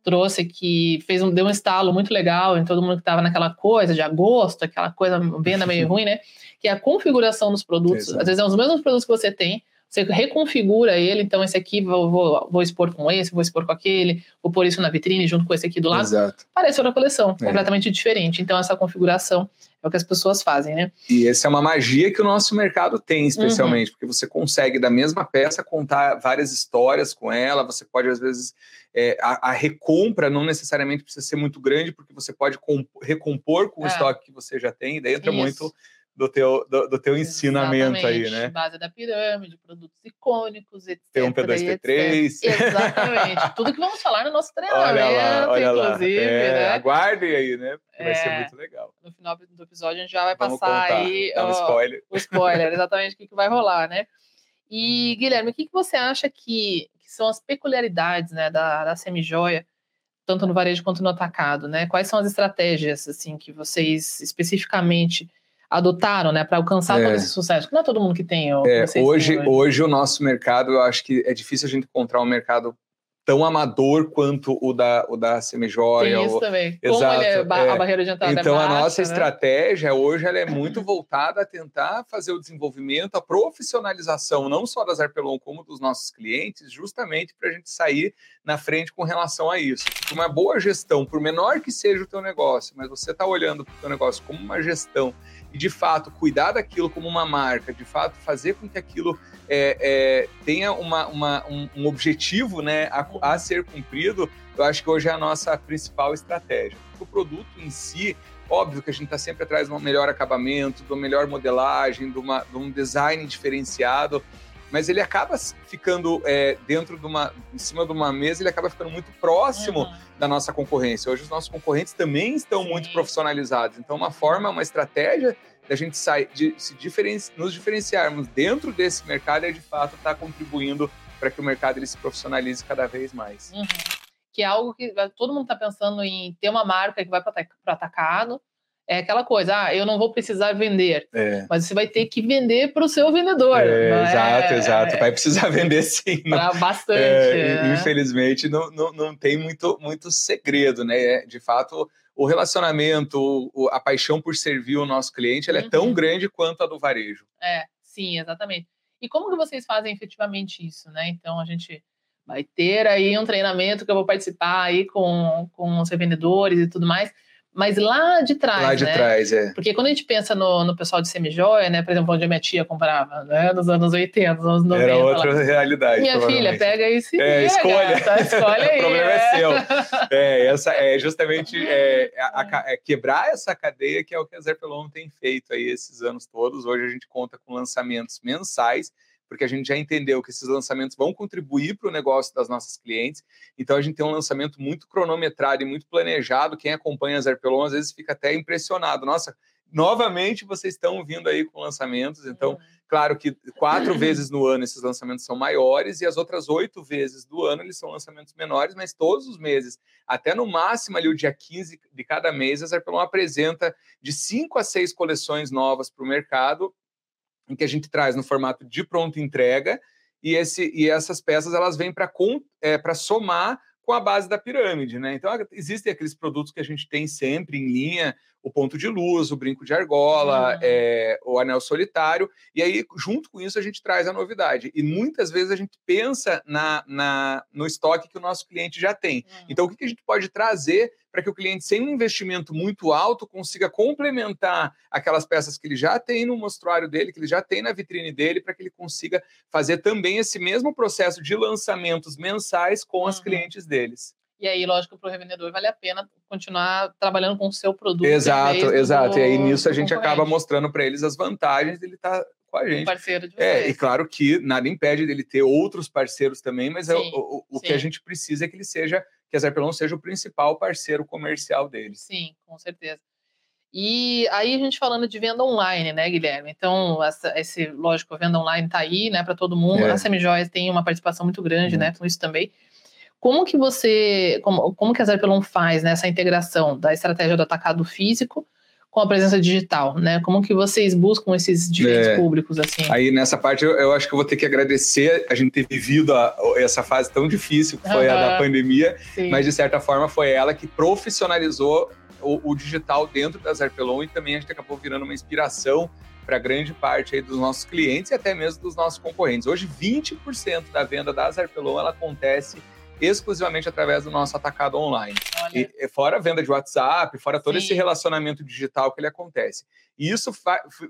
trouxe, que fez um, deu um estalo muito legal em todo mundo que estava naquela coisa de agosto, aquela coisa venda meio ruim, né? Que é a configuração dos produtos. Exato. Às vezes é os mesmos produtos que você tem, você reconfigura ele, então esse aqui vou, vou, vou, expor com esse, vou expor com aquele, vou pôr isso na vitrine junto com esse aqui do lado. Exato. Parece outra coleção, é. completamente diferente. Então essa configuração é o que as pessoas fazem, né? E essa é uma magia que o nosso mercado tem, especialmente, uhum. porque você consegue, da mesma peça, contar várias histórias com ela, você pode, às vezes, é, a, a, recompra não necessariamente precisa ser muito grande, porque você pode recompor com o é. estoque que você já tem, e daí entra Isso. muito do teu, do, do teu ensinamento aí, né? Base da pirâmide, produtos icônicos, etc. Tem um P2P3. Exatamente. Tudo que vamos falar no nosso treinamento, olha lá, olha inclusive. Lá. É, né? Aguardem aí, né? Vai é, ser muito legal. No final do episódio a gente já vai vamos passar contar. aí Dá um ó, spoiler. o spoiler, exatamente o que, que vai rolar, né? E, Guilherme, o que, que você acha que, que são as peculiaridades né, da, da semijoia, tanto no varejo quanto no atacado, né? Quais são as estratégias assim que vocês especificamente adotaram, né, para alcançar é. todo esse sucesso? Não é todo mundo que tem. O, é, hoje, hoje, hoje. o nosso mercado, eu acho que é difícil a gente encontrar um mercado tão amador quanto o da, o da Semijoia. Tem isso o... também. Exato, Como ele é, é, a barreira de entrada é Então, é baixa, a nossa né? estratégia hoje ela é muito voltada a tentar fazer o desenvolvimento, a profissionalização, não só das Arpelon, como dos nossos clientes, justamente para a gente sair na frente com relação a isso. Uma boa gestão, por menor que seja o teu negócio, mas você está olhando para o teu negócio como uma gestão e de fato cuidar daquilo como uma marca, de fato fazer com que aquilo é, é, tenha uma, uma, um, um, objetivo né, a, a, ser cumprido, eu acho que hoje é a nossa principal estratégia. O produto em si, óbvio que a gente está sempre atrás de um melhor acabamento, de uma melhor modelagem, de, uma, de um design diferenciado, mas ele acaba ficando é, dentro de uma, em cima de uma mesa, ele acaba ficando muito próximo uhum. da nossa concorrência. Hoje os nossos concorrentes também estão Sim. muito profissionalizados. Então, uma forma, uma estratégia da gente sair, de se diferenci, nos diferenciarmos dentro desse mercado é de fato estar tá contribuindo para que o mercado ele se profissionalize cada vez mais. Uhum. Que é algo que todo mundo está pensando em ter uma marca que vai para atacado, é aquela coisa, ah, eu não vou precisar vender, é. mas você vai ter que vender para o seu vendedor. É, exato, é, exato. Vai precisar vender sim. Pra bastante. É, né? Infelizmente, não, não, não tem muito, muito segredo, né? É, de fato, o relacionamento, a paixão por servir o nosso cliente, ela é tão uhum. grande quanto a do varejo. É, sim, exatamente. E como que vocês fazem efetivamente isso, né? Então, a gente vai ter aí um treinamento que eu vou participar aí com, com os revendedores e tudo mais mas lá de trás. Lá de né? trás, é. Porque quando a gente pensa no, no pessoal de semijoia, né? Por exemplo, onde a minha tia comprava, né? Nos anos 80, nos anos 90. Era outra lá. realidade. Minha filha, pega e se é, escolha. Gata, escolhe aí. o problema é, é seu. É, essa, é justamente é, a, a, é quebrar essa cadeia que é o que a Zerpelon tem feito aí esses anos todos. Hoje a gente conta com lançamentos mensais porque a gente já entendeu que esses lançamentos vão contribuir para o negócio das nossas clientes. Então a gente tem um lançamento muito cronometrado e muito planejado. Quem acompanha as Arpelon às vezes fica até impressionado. Nossa, novamente vocês estão vindo aí com lançamentos. Então, uhum. claro que quatro vezes no ano esses lançamentos são maiores e as outras oito vezes do ano eles são lançamentos menores, mas todos os meses, até no máximo ali o dia 15 de cada mês, a Arpelon apresenta de cinco a seis coleções novas para o mercado em que a gente traz no formato de pronta entrega e, esse, e essas peças elas vêm para é, somar com a base da pirâmide, né? Então existem aqueles produtos que a gente tem sempre em linha, o ponto de luz, o brinco de argola, uhum. é, o anel solitário, e aí junto com isso a gente traz a novidade. E muitas vezes a gente pensa na, na no estoque que o nosso cliente já tem. Uhum. Então o que, que a gente pode trazer para que o cliente, sem um investimento muito alto, consiga complementar aquelas peças que ele já tem no mostruário dele, que ele já tem na vitrine dele, para que ele consiga fazer também esse mesmo processo de lançamentos mensais com uhum. as clientes deles. E aí, lógico, para o revendedor vale a pena continuar trabalhando com o seu produto. Exato, exato. Do, e aí nisso a gente acaba mostrando para eles as vantagens dele estar tá com a gente. Um parceiro de vocês. É, e claro que nada impede dele ter outros parceiros também, mas sim, é o, o, o que a gente precisa é que ele seja que a Zerpelon seja o principal parceiro comercial deles. Sim, com certeza. E aí a gente falando de venda online, né, Guilherme? Então, essa, esse, lógico, a venda online está aí, né, para todo mundo. É. A Semijoias tem uma participação muito grande, né, com isso também. Como que você, como, como que a Zerpelon faz nessa né, integração da estratégia do atacado físico com a presença digital, né? Como que vocês buscam esses diferentes é, públicos assim? Aí nessa parte eu, eu, acho que eu vou ter que agradecer a gente ter vivido a, essa fase tão difícil que foi uhum. a da pandemia, Sim. mas de certa forma foi ela que profissionalizou o, o digital dentro da Zarpelon e também a gente acabou virando uma inspiração para grande parte dos nossos clientes e até mesmo dos nossos concorrentes. Hoje 20% da venda da Zarpelon ela acontece exclusivamente através do nosso atacado online. E, fora a venda de WhatsApp, fora todo Sim. esse relacionamento digital que ele acontece. E isso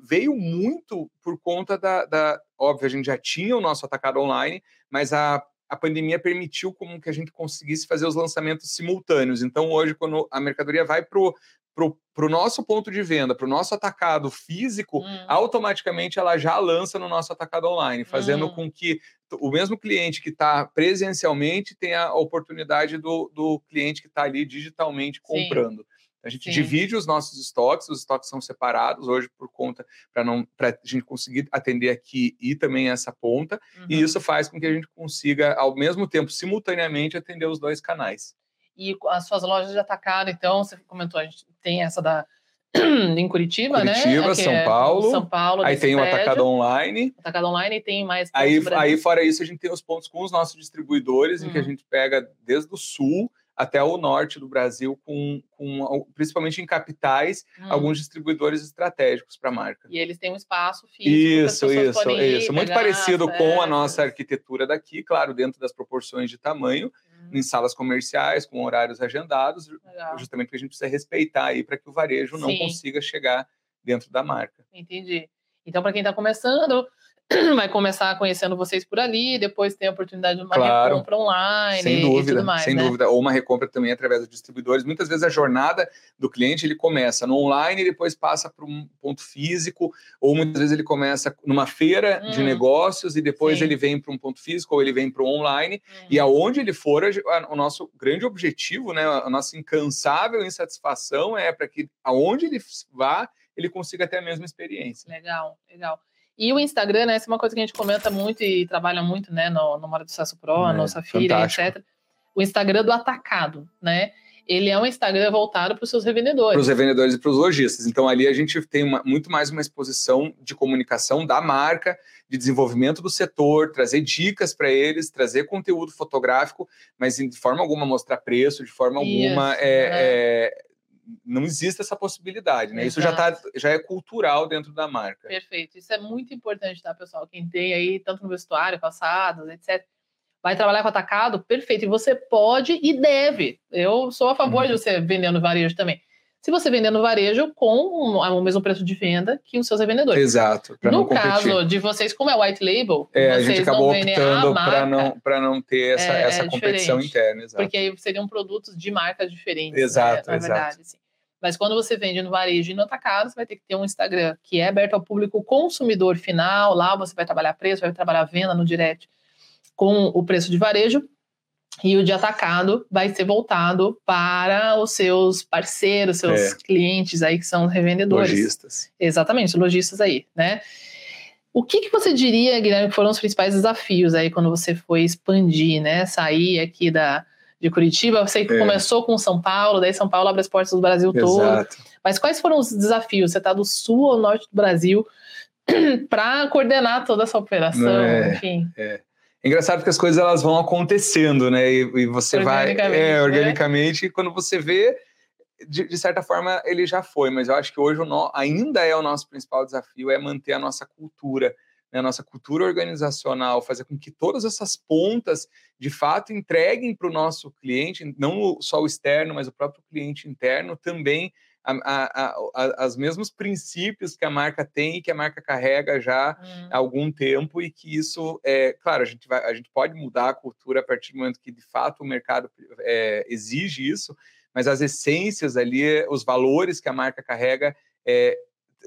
veio muito por conta da, da. Óbvio, a gente já tinha o nosso atacado online, mas a a pandemia permitiu como que a gente conseguisse fazer os lançamentos simultâneos. Então, hoje, quando a mercadoria vai para o nosso ponto de venda, para o nosso atacado físico, hum. automaticamente ela já lança no nosso atacado online, fazendo hum. com que o mesmo cliente que está presencialmente tenha a oportunidade do, do cliente que está ali digitalmente comprando. Sim. A gente Sim. divide os nossos estoques, os estoques são separados hoje por conta para não para a gente conseguir atender aqui e também essa ponta, uhum. e isso faz com que a gente consiga ao mesmo tempo simultaneamente atender os dois canais. E as suas lojas de atacado, então, você comentou, a gente tem essa da em Curitiba, né? Curitiba, São é Paulo. São Paulo. Aí tem o Atacado Online. Atacado Online e tem mais. Aí, aí, fora isso, a gente tem os pontos com os nossos distribuidores, em que a uhum. gente pega desde o sul até o norte do Brasil, com, com principalmente em capitais, hum. alguns distribuidores estratégicos para a marca. E eles têm um espaço físico. Isso, isso, isso. Muito parecido com a nossa arquitetura daqui, claro, dentro das proporções de tamanho, hum. em salas comerciais, com horários agendados, Legal. justamente porque a gente precisa respeitar aí para que o varejo Sim. não consiga chegar dentro da marca. Entendi. Então, para quem está começando, vai começar conhecendo vocês por ali, depois tem a oportunidade de uma claro, recompra online sem dúvida, mais, Sem né? dúvida, ou uma recompra também através dos distribuidores. Muitas vezes a jornada do cliente ele começa no online e depois passa para um ponto físico, ou muitas vezes ele começa numa feira hum, de negócios e depois sim. ele vem para um ponto físico ou ele vem para o online. Hum. E aonde ele for, o nosso grande objetivo, né, a nossa incansável insatisfação é para que aonde ele vá, ele consiga ter a mesma experiência. Legal, legal. E o Instagram, né? Essa é uma coisa que a gente comenta muito e trabalha muito, né? No, no Mara do Sucesso Pro, é, no Safira, fantástico. etc. O Instagram do atacado, né? Ele é um Instagram voltado para os seus revendedores. Para os revendedores e para os lojistas. Então, ali a gente tem uma, muito mais uma exposição de comunicação da marca, de desenvolvimento do setor, trazer dicas para eles, trazer conteúdo fotográfico, mas de forma alguma mostrar preço, de forma Isso, alguma é, não existe essa possibilidade, né? Exato. Isso já, tá, já é cultural dentro da marca. Perfeito. Isso é muito importante, tá, pessoal? Quem tem aí, tanto no vestuário, calçados, etc., vai trabalhar com atacado, perfeito. E você pode e deve. Eu sou a favor uhum. de você vender no varejo também. Se você vender no varejo com o mesmo preço de venda que os seus revendedores. Exato. No caso de vocês, como é white label, é, a gente acabou optando para não, não ter essa, é, essa é competição interna. Exato. Porque aí seriam produtos de marcas diferentes. Exato, né, na exato. verdade. Assim. Mas quando você vende no varejo e no atacado, você vai ter que ter um Instagram que é aberto ao público consumidor final. Lá você vai trabalhar preço, vai trabalhar venda no direct com o preço de varejo. E o de atacado vai ser voltado para os seus parceiros, seus é. clientes aí que são revendedores. Lojistas. Exatamente, lojistas aí, né? O que, que você diria, Guilherme, que foram os principais desafios aí quando você foi expandir, né? Sair aqui da, de Curitiba. Eu sei que é. começou com São Paulo, daí São Paulo abre as portas do Brasil Exato. todo. Mas quais foram os desafios? Você está do sul ao norte do Brasil para coordenar toda essa operação, é, enfim. É. é. engraçado que as coisas elas vão acontecendo, né? E, e você vai é, né? organicamente, e quando você vê, de, de, certa forma, ele já foi, mas eu acho que hoje no, ainda é o nosso principal desafio, é manter a nossa cultura né, nossa cultura organizacional, fazer com que todas essas pontas de fato entreguem para o nosso cliente, não só o externo, mas o próprio cliente interno também a, a, a, as mesmos princípios que a marca tem e que a marca carrega já hum. há algum tempo e que isso é claro a gente vai a gente pode mudar a cultura a partir do momento que de fato o mercado é, exige isso mas as essências ali os valores que a marca carrega é,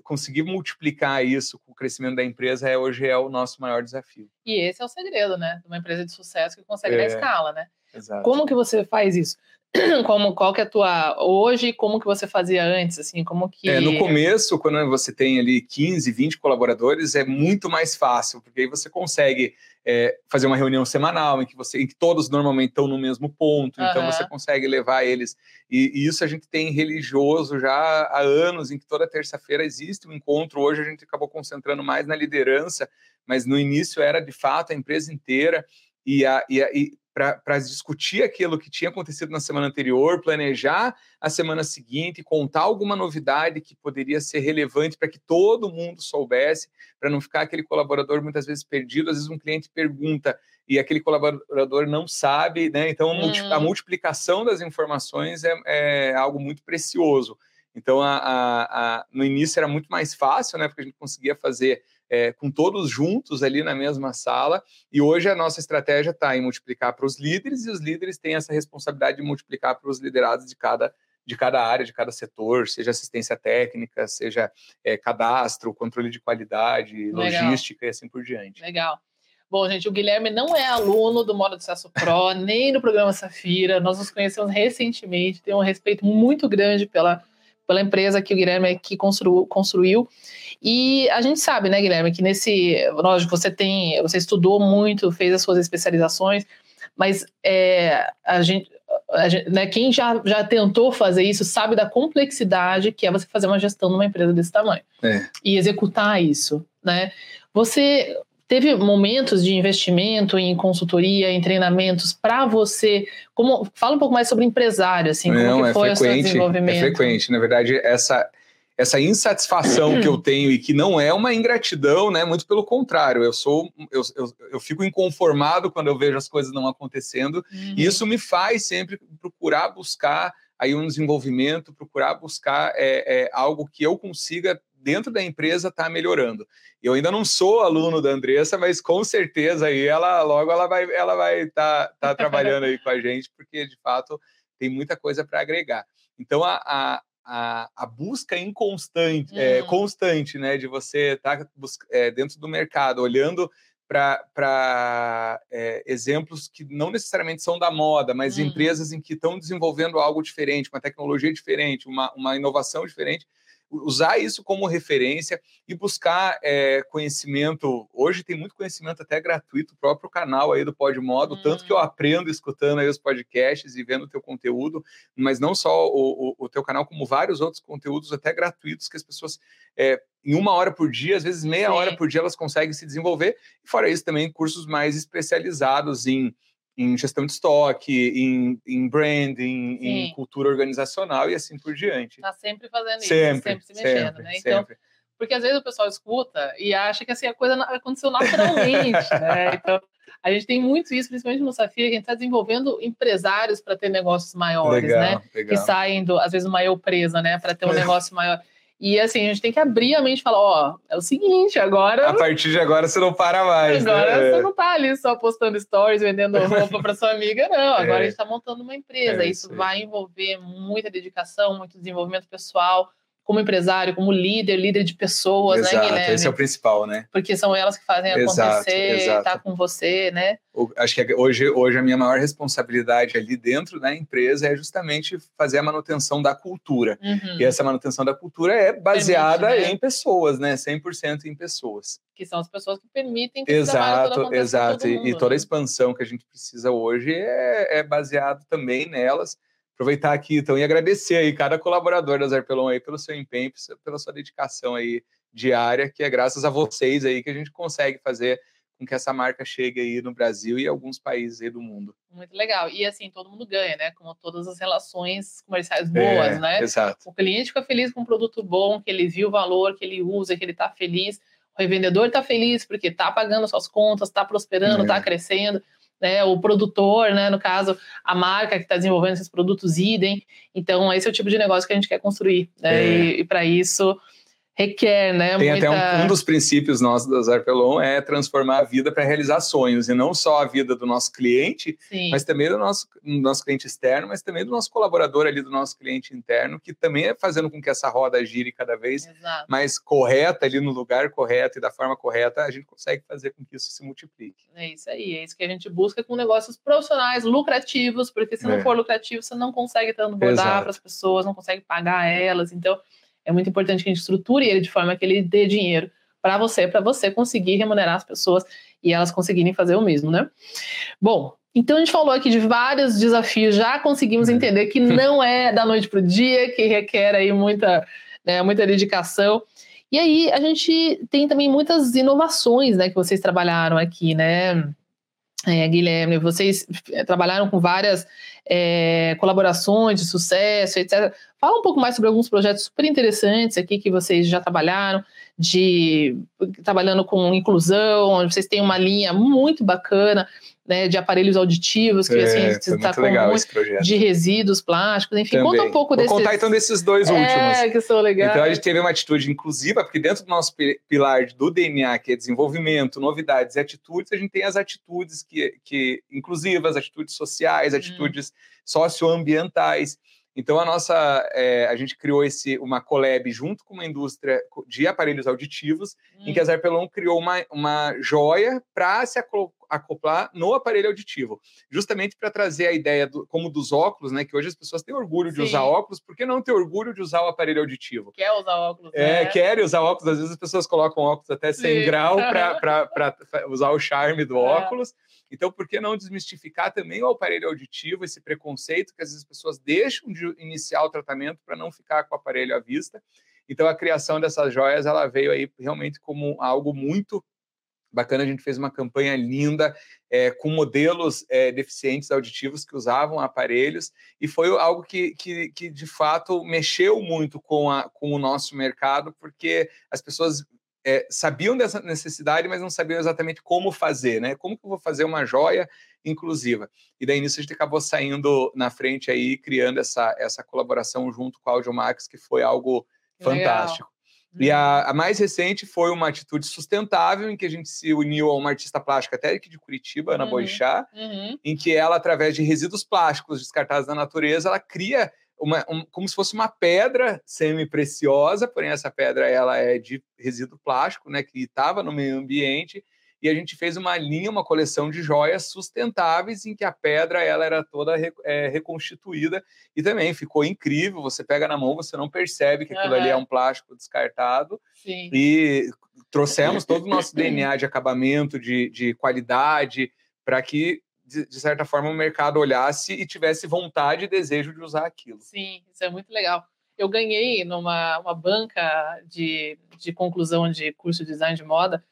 conseguir multiplicar isso com o crescimento da empresa é hoje é o nosso maior desafio. E esse é o segredo, né? De uma empresa de sucesso que consegue é, na escala, né? Exato. Como que você faz isso? Como, qual que é a tua hoje como que você fazia antes, assim, como que... É, no começo, quando você tem ali 15, 20 colaboradores, é muito mais fácil, porque aí você consegue é, fazer uma reunião semanal em que você em que todos normalmente estão no mesmo ponto, uhum. então você consegue levar eles. E, e, isso a gente tem religioso já há anos, em que toda terça-feira existe um encontro. Hoje a gente acabou concentrando mais na liderança, mas no início era de fato a empresa inteira. E, a, e, a, e para discutir aquilo que tinha acontecido na semana anterior, planejar a semana seguinte, contar alguma novidade que poderia ser relevante para que todo mundo soubesse, para não ficar aquele colaborador muitas vezes perdido. Às vezes um cliente pergunta e aquele colaborador não sabe, né? Então hum. a multiplicação das informações é, é algo muito precioso. Então, a, a, a, no início era muito mais fácil, né? Porque a gente conseguia fazer é, com todos juntos ali na mesma sala. E hoje a nossa estratégia está em multiplicar para os líderes, e os líderes têm essa responsabilidade de multiplicar para os liderados de cada de cada área, de cada setor, seja assistência técnica, seja é, cadastro, controle de qualidade, Legal. logística e assim por diante. Legal. Bom, gente, o Guilherme não é aluno do Modo de Acesso Pro, nem do programa Safira. Nós nos conhecemos recentemente, tenho um respeito muito grande pela, pela empresa que o Guilherme que constru, construiu. E a gente sabe, né, Guilherme, que nesse. Lógico, você tem. Você estudou muito, fez as suas especializações, mas é, a gente. A gente né, quem já, já tentou fazer isso sabe da complexidade que é você fazer uma gestão numa empresa desse tamanho é. e executar isso, né? Você teve momentos de investimento em consultoria, em treinamentos para você? Como fala um pouco mais sobre empresário, assim, como Não, que foi é frequente, o seu desenvolvimento? É frequente, na verdade, essa essa insatisfação que eu tenho e que não é uma ingratidão, né? Muito pelo contrário, eu sou eu, eu, eu fico inconformado quando eu vejo as coisas não acontecendo uhum. e isso me faz sempre procurar buscar aí um desenvolvimento, procurar buscar é, é, algo que eu consiga dentro da empresa estar tá melhorando. Eu ainda não sou aluno da Andressa, mas com certeza aí ela logo ela vai ela vai estar tá, tá trabalhando aí com a gente, porque de fato tem muita coisa para agregar. Então a, a a, a, busca inconstante, é, uhum. é, constante, né, de você estar tá é, dentro do mercado, olhando para é, exemplos que não necessariamente são da moda, mas uhum. empresas em que estão desenvolvendo algo diferente, uma tecnologia diferente, uma, uma inovação diferente, usar isso como referência e buscar é, conhecimento. Hoje tem muito conhecimento até gratuito, o próprio canal aí do Podmodo, hum. tanto que eu hum. aprendo escutando aí os podcasts e vendo o teu conteúdo, mas não só o, o, o, teu canal, como vários outros conteúdos até gratuitos que as pessoas é, em uma hora por dia, às vezes meia Sim. hora por dia, elas conseguem se desenvolver. E fora isso, também cursos mais especializados em em gestão de estoque, em, em branding, Sim. em cultura organizacional e assim por diante. Está sempre fazendo isso, sempre, sempre se mexendo, sempre, né? Então, sempre. porque às vezes o pessoal escuta e acha que assim a coisa aconteceu naturalmente, né? Então, a gente tem muito isso, principalmente no Safia, que a gente está desenvolvendo empresários para ter negócios maiores, legal, né? Legal. Que saem, do, às vezes, uma eu presa, né? Para ter um negócio maior. E assim, a gente tem que abrir a mente e falar, ó, é o seguinte, agora. A partir de agora você não para mais. Agora né? você não tá ali só postando stories, vendendo roupa para sua amiga, não. Agora é. a gente está montando uma empresa. É isso, isso vai envolver muita dedicação, muito desenvolvimento pessoal como empresário, como líder, líder de pessoas, né, Exato, né, Guilherme? Esse é o principal, né? Porque são elas que fazem acontecer, exato, tá com você, né? Acho que hoje, hoje a minha maior responsabilidade ali dentro da empresa é justamente fazer a manutenção da cultura. Uhum. E essa manutenção da cultura é baseada Permite, né? em pessoas, né? 100% em pessoas. Que são as pessoas que permitem que Exato, exato. Mundo, e, e, toda a né? expansão que a gente precisa hoje é, é baseado também nelas aproveitar aqui então e agradecer aí cada colaborador da Zarpelon aí pelo seu empenho, pela sua dedicação aí diária, que é graças a vocês aí que a gente consegue fazer com que essa marca chegue aí no Brasil e alguns países aí do mundo. Muito legal. E assim, todo mundo ganha, né? Como todas as relações comerciais boas, é, né? Exato. O cliente fica feliz com um produto bom, que ele viu o valor, que ele usa, que ele está feliz. O revendedor está feliz porque está pagando suas contas, está prosperando, está é. crescendo né, o produtor, né, no caso, a marca que está desenvolvendo esses produtos idem. Então, esse é o tipo de negócio que a gente quer construir. Né, é. E, e para isso requer, né? Tem muita... até um, um, dos princípios nossos da Zarpelon é transformar a vida para realizar sonhos, e não só a vida do nosso cliente, Sim. mas também do nosso, do nosso cliente externo, mas também do nosso colaborador ali, do nosso cliente interno, que também é fazendo com que essa roda gire cada vez Exato. mais correta, ali no lugar correto e da forma correta, a gente consegue fazer com que isso se multiplique. É isso aí, é isso que a gente busca com negócios profissionais lucrativos, porque se não é. for lucrativo, você não consegue tanto rodar para as pessoas, não consegue pagar elas, então é muito importante que a gente estruture ele de forma que ele dê dinheiro para você, para você conseguir remunerar as pessoas e elas conseguirem fazer o mesmo, né? Bom, então a gente falou aqui de vários desafios, já conseguimos uhum. entender que não é da noite para o dia, que requer aí muita, né, muita dedicação. E aí a gente tem também muitas inovações, né, que vocês trabalharam aqui, né? É, Guilherme, vocês trabalharam com várias é, colaborações de sucesso, etc. Fala um pouco mais sobre alguns projetos super interessantes aqui que vocês já trabalharam, de trabalhando com inclusão, onde vocês têm uma linha muito bacana né, de aparelhos auditivos, que assim, é, assim, está com muito de resíduos plásticos, enfim, Também. conta um pouco Vou desses... contar então desses dois é, últimos. que são legais. Então a gente teve uma atitude inclusiva, porque dentro do nosso pilar do DNA, que é desenvolvimento, novidades e atitudes, a gente tem as atitudes que, que inclusivas, atitudes sociais, hum. atitudes hum. socioambientais. Então a nossa, é, a gente criou esse uma collab junto com uma indústria de aparelhos auditivos, hum. em que a hum. Zerpelon criou uma, uma joia para se acoplar no aparelho auditivo, justamente para trazer a ideia do, como dos óculos, né? Que hoje as pessoas têm orgulho de Sim. usar óculos, por que não ter orgulho de usar o aparelho auditivo? Quer usar óculos? É, né? querem usar óculos. Às vezes as pessoas colocam óculos até 100 Sim. grau para usar o charme do é. óculos. Então, por que não desmistificar também o aparelho auditivo, esse preconceito que às vezes as pessoas deixam de iniciar o tratamento para não ficar com o aparelho à vista? Então, a criação dessas joias, ela veio aí realmente como algo muito bacana. A gente fez uma campanha linda é, com modelos é, deficientes auditivos que usavam aparelhos e foi algo que, que, que de fato mexeu muito com, a, com o nosso mercado, porque as pessoas é, sabiam dessa necessidade, mas não sabiam exatamente como fazer, né? Como que eu vou fazer uma joia inclusiva? E daí nisso a gente acabou saindo na frente aí, criando essa, essa colaboração junto com a Audiomax, que foi algo fantástico. E a, uhum. a, mais recente foi uma atitude sustentável, em que a gente se uniu a uma artista plástica até aqui de Curitiba, Ana uhum. Boixá, uhum. em que ela, através de resíduos plásticos descartados da natureza, ela cria uma, um, como se fosse uma pedra semi-preciosa, porém essa pedra ela é de resíduo plástico, né, que estava no meio ambiente, e a gente fez uma linha, uma coleção de joias sustentáveis em que a pedra ela era toda é, reconstituída e também ficou incrível. Você pega na mão, você não percebe que aquilo uhum. ali é um plástico descartado. Sim. E trouxemos todo o nosso DNA de acabamento, de, de qualidade, para que de, de, certa forma, o mercado olhasse e tivesse vontade e desejo de usar aquilo. Sim, isso é muito legal. Eu ganhei numa uma banca de, de conclusão de curso de design de moda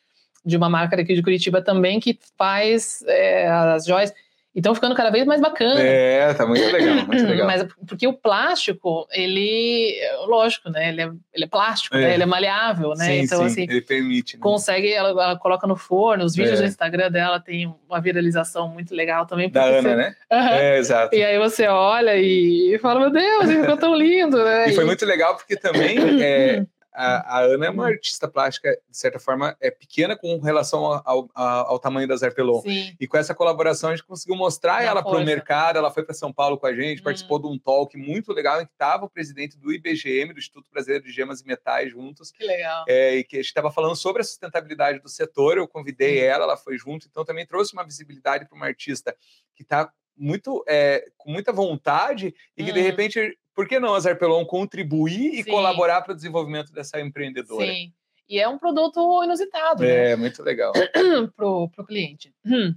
de uma marca daqui de Curitiba também que faz é, as joias. Então ficando cada vez mais bacana. É, tá muito legal, muito legal. Mas porque o plástico, ele, lógico, né? Ele é, ele é plástico, é. Né? Ele é maleável, né? Sim, então, sim, assim, ele permite. Né? Consegue, ela, ela, coloca no forno, os vídeos é. do Instagram dela tem uma viralização muito legal também. Da Ana, você... né? Uhum. É, exato. E aí você olha e fala, meu Deus, ficou tão lindo, né? E foi muito legal porque também é, a, a, Ana é uma artista plástica, de certa forma, é pequena com relação ao, ao, ao tamanho da Zerpelon. Sim. E com essa colaboração a gente conseguiu mostrar ela para o mercado. Ela foi para São Paulo com a gente, hum. participou de um talk muito legal em que estava o presidente do IBGM, do Instituto Brasileiro de Gemas e Metais, juntos. Que legal. É, e que a gente estava falando sobre a sustentabilidade do setor. Eu convidei Sim. ela, ela foi junto. Então também trouxe uma visibilidade para uma artista que está muito é, com muita vontade e que hum. de repente por que não a Zarpelon contribuir e Sim. colaborar para o desenvolvimento dessa empreendedora? Sim. E é um produto inusitado. É, né? muito legal. para o cliente. Hum.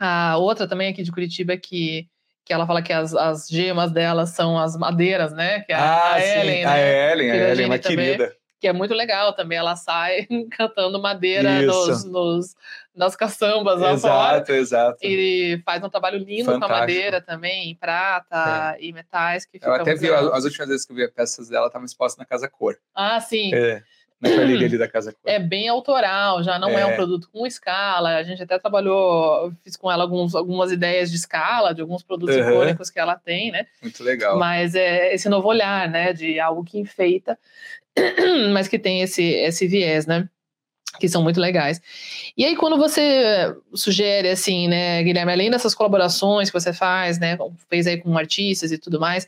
A outra também aqui de Curitiba é que, que ela fala que as, as gemas dela são as madeiras, né? Que é ah, a sim, Ellen, a né? Ellen, a Ellen, uma também. querida que é muito legal também. Ela sai cantando madeira nos, nos, nas caçambas lá exato, fora. Exato, E faz um trabalho lindo Fantástico. com a madeira também, em prata é. e metais. Que eu até vi, as últimas vezes que eu vi peças dela, estavam expostas na Casa Cor. Ah, sim. É. Na ali da Casa Cor. É bem autoral, já não é. é. um produto com escala. A gente até trabalhou, fiz com ela alguns, algumas ideias de escala, de alguns produtos uhum. icônicos que ela tem, né? Muito legal. Mas é esse novo olhar, né? De algo que enfeita mas que tem esse, esse viés, né? Que são muito legais. E aí, quando você sugere, assim, né, Guilherme, além dessas colaborações que você faz, né, fez aí com artistas e tudo mais,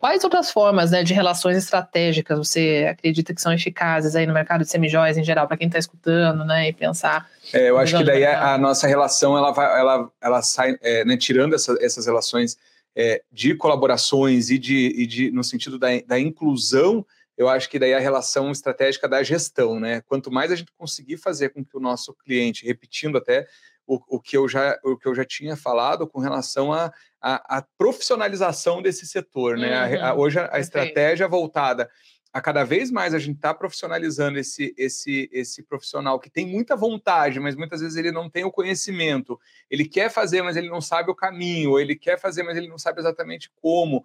quais outras formas né, de relações estratégicas você acredita que são eficazes aí no mercado de semijóias em geral, para quem está escutando, né, e pensar? É, eu acho que daí a, a, nossa relação, ela, vai, ela, ela sai, é, né, tirando essa, essas relações é, de colaborações e de, e de no sentido da, da inclusão, eu acho que daí a relação estratégica da gestão, né? Quanto mais a gente conseguir fazer com que o nosso cliente, repetindo até o, o, que, eu já, o que eu já tinha falado com relação à a, a, a, profissionalização desse setor, né? Uhum, a, hoje a, a estratégia voltada a cada vez mais a gente está profissionalizando esse, esse, esse profissional que tem muita vontade, mas muitas vezes ele não tem o conhecimento. Ele quer fazer, mas ele não sabe o caminho. Ele quer fazer, mas ele não sabe exatamente como.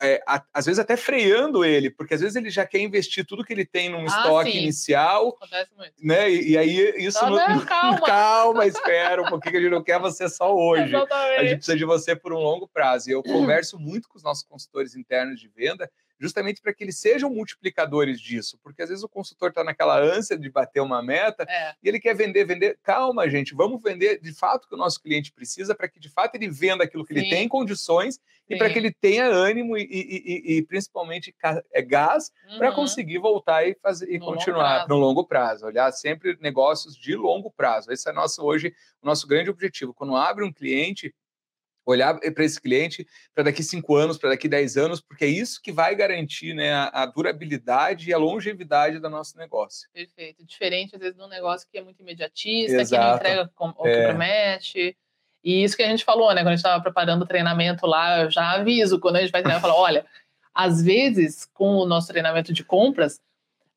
É, a, às vezes até freando ele, porque às vezes ele já quer investir tudo que ele tem num ah, estoque sim. inicial. Acontece muito. Né? E, e aí isso não, não, calma. calma, espera um pouquinho que a gente não quer você só hoje. Exatamente. A gente precisa de você por um longo prazo. E eu converso muito com os nossos consultores internos de venda justamente para que eles sejam multiplicadores disso, porque às vezes o consultor está naquela ânsia de bater uma meta é. e ele quer vender, vender. Calma, gente, vamos vender de fato o que o nosso cliente precisa para que de fato ele venda aquilo que Sim. ele tem condições Sim. e para que ele tenha ânimo e, e, e, e principalmente é, gás uhum. para conseguir voltar e fazer e no continuar no longo prazo, olhar sempre negócios de longo prazo. Esse é nosso hoje o nosso grande objetivo. Quando abre um cliente olhar para esse cliente para daqui cinco anos, para daqui dez anos, porque é isso que vai garantir né, a, durabilidade e a longevidade do nosso negócio. Perfeito. Diferente, às vezes, de um negócio que é muito imediatista, Exato. que não entrega o é. que promete. E isso que a gente falou, né? Quando a gente estava preparando o treinamento lá, eu já aviso, quando a gente vai treinar, eu falo, olha, às vezes, com o nosso treinamento de compras,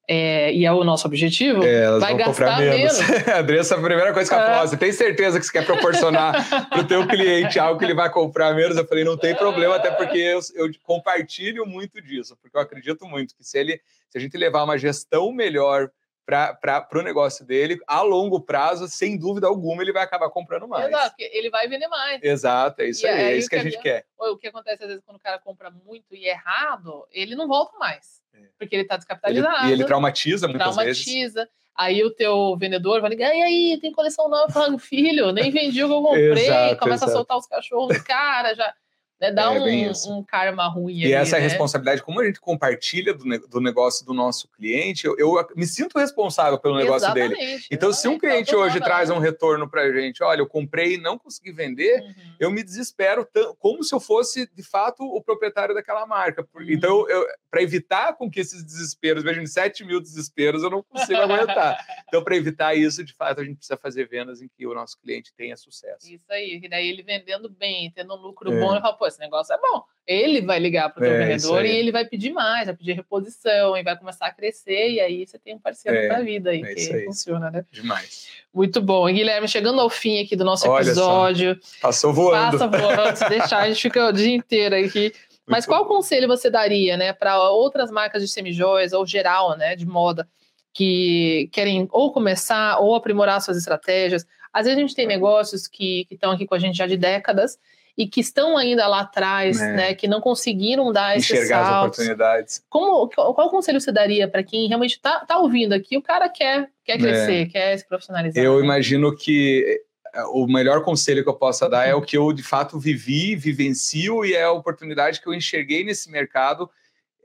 é, e é o nosso objetivo, é, vai gastar menos. menos. Andressa, a primeira coisa que ela falou, é. você tem certeza que você quer proporcionar para o teu cliente algo que ele vai comprar menos? Eu falei, não tem problema, até porque eu, eu, compartilho muito disso, porque eu acredito muito que se, ele, se a gente levar uma gestão melhor para o negócio dele, a longo prazo, sem dúvida alguma, ele vai acabar comprando mais. Exato, ele vai vender mais. Exato, é isso aí, aí, é isso que, a gente quer. O que acontece às vezes quando o cara compra muito e errado, ele não volta mais. É. Porque ele está descapitalizado. Ele, e ele traumatiza muitas traumatiza. vezes. Traumatiza. Aí o teu vendedor vai ligar, e aí, tem coleção nova? Fala, filho, nem vendi o que eu comprei. exato, começa exato. a soltar os cachorros, cara, já né? Dá é, um, um, karma ruim. E ali, essa né? responsabilidade, como a gente compartilha do, do negócio do nosso cliente, eu, eu, me sinto responsável pelo negócio exatamente, dele. Então, se um cliente hoje traz um retorno para a gente, olha, eu comprei e não consegui vender, uhum. eu me desespero como se eu fosse, de fato, o proprietário daquela marca. Uhum. Então, para evitar com que esses desesperos, vejam, 7 mil desesperos, eu não consigo aguentar. Então, para evitar isso, de fato, a gente precisa fazer vendas em que o nosso cliente tenha sucesso. Isso aí, e daí ele vendendo bem, tendo um lucro é. bom, pô, esse negócio é bom. Ele vai ligar para o é, vendedor e ele vai pedir mais, vai pedir reposição e vai começar a crescer, e aí você tem um parceiro é, para a vida aí, é que aí. funciona, né? Demais. Muito bom. Guilherme, chegando ao fim aqui do nosso Olha episódio. Só. Passou voando. Passa voando, se deixar, a gente fica o dia inteiro aqui. Mas qual conselho você daria, né, para outras marcas de semijoias ou geral, né, de moda, que querem ou começar ou aprimorar suas estratégias? Às vezes a gente tem negócios que estão aqui com a gente já de décadas e que estão ainda lá atrás, é. né, que não conseguiram dar Enxergar esses saltos. as oportunidades. Como, qual conselho você daria para quem realmente está tá ouvindo aqui? O cara quer, quer crescer, é. quer se profissionalizar. Eu né? imagino que é, o melhor conselho que eu possa dar é o que eu de fato vivi, vivencio e é a oportunidade que eu enxerguei nesse mercado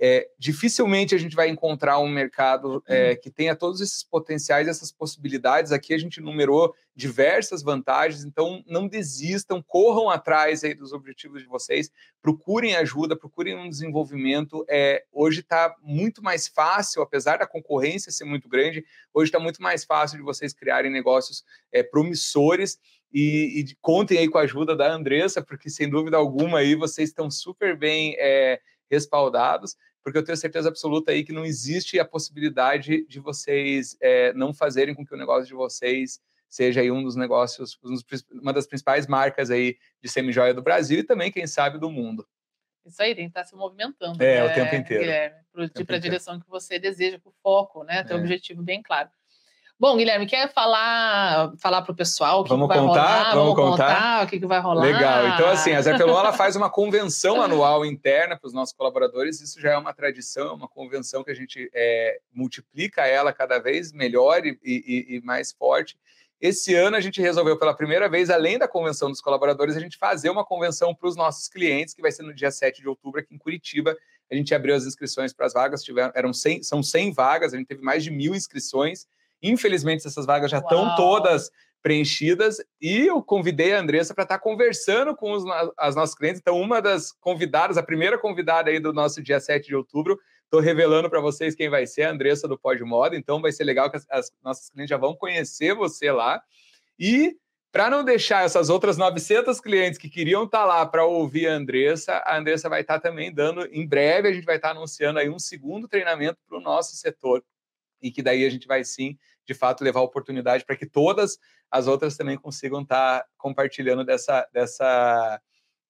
é, dificilmente a gente vai encontrar um mercado é, uhum. que tenha todos esses potenciais, essas possibilidades. Aqui a gente numerou diversas vantagens, então não desistam, corram atrás aí dos objetivos de vocês, procurem ajuda, procurem um desenvolvimento. É, hoje está muito mais fácil, apesar da concorrência ser muito grande, hoje está muito mais fácil de vocês criarem negócios é, promissores. E, e, contem aí com a ajuda da Andressa, porque sem dúvida alguma aí vocês estão super bem é, respaldados porque eu tenho certeza absoluta aí que não existe a possibilidade de vocês é, não fazerem com que o negócio de vocês seja aí um dos negócios, uma das principais marcas aí de semijoia do Brasil e também, quem sabe, do mundo. Isso aí, tem que estar se movimentando. É, né, o tempo inteiro. Guilherme, para a direção que você deseja, para o foco, né? Ter é. objetivo bem claro. Bom, Guilherme, quer falar falar para o pessoal o que, Vamos que vai contar? rolar? Vamos, Vamos contar? contar o que, que vai rolar? Legal. Então, assim, a Zertelon ela faz uma convenção anual interna para os nossos colaboradores. Isso já é uma tradição, é uma convenção que a gente é, multiplica ela cada vez melhor e, e, e mais forte. Esse ano a gente resolveu pela primeira vez, além da convenção dos colaboradores, a gente fazer uma convenção para os nossos clientes, que vai ser no dia 7 de outubro aqui em Curitiba. A gente abriu as inscrições para as vagas, tiveram, eram 100, são 100 vagas, a gente teve mais de mil inscrições. Infelizmente, essas vagas já estão todas preenchidas e eu convidei a Andressa para estar tá conversando com os, as nossas clientes. Então, uma das convidadas, a primeira convidada aí do nosso dia 7 de outubro, estou revelando para vocês quem vai ser, a Andressa do Pod Moda. Então, vai ser legal que as, as nossas clientes já vão conhecer você lá. E Para não deixar essas outras 900 clientes que queriam estar tá lá para ouvir a Andressa, a Andressa vai estar tá também dando, em breve, a gente vai estar anunciando aí um segundo treinamento para o nosso setor. E que daí a gente vai sim, de fato, levar oportunidade para que todas as outras também consigam estar compartilhando dessa, dessa,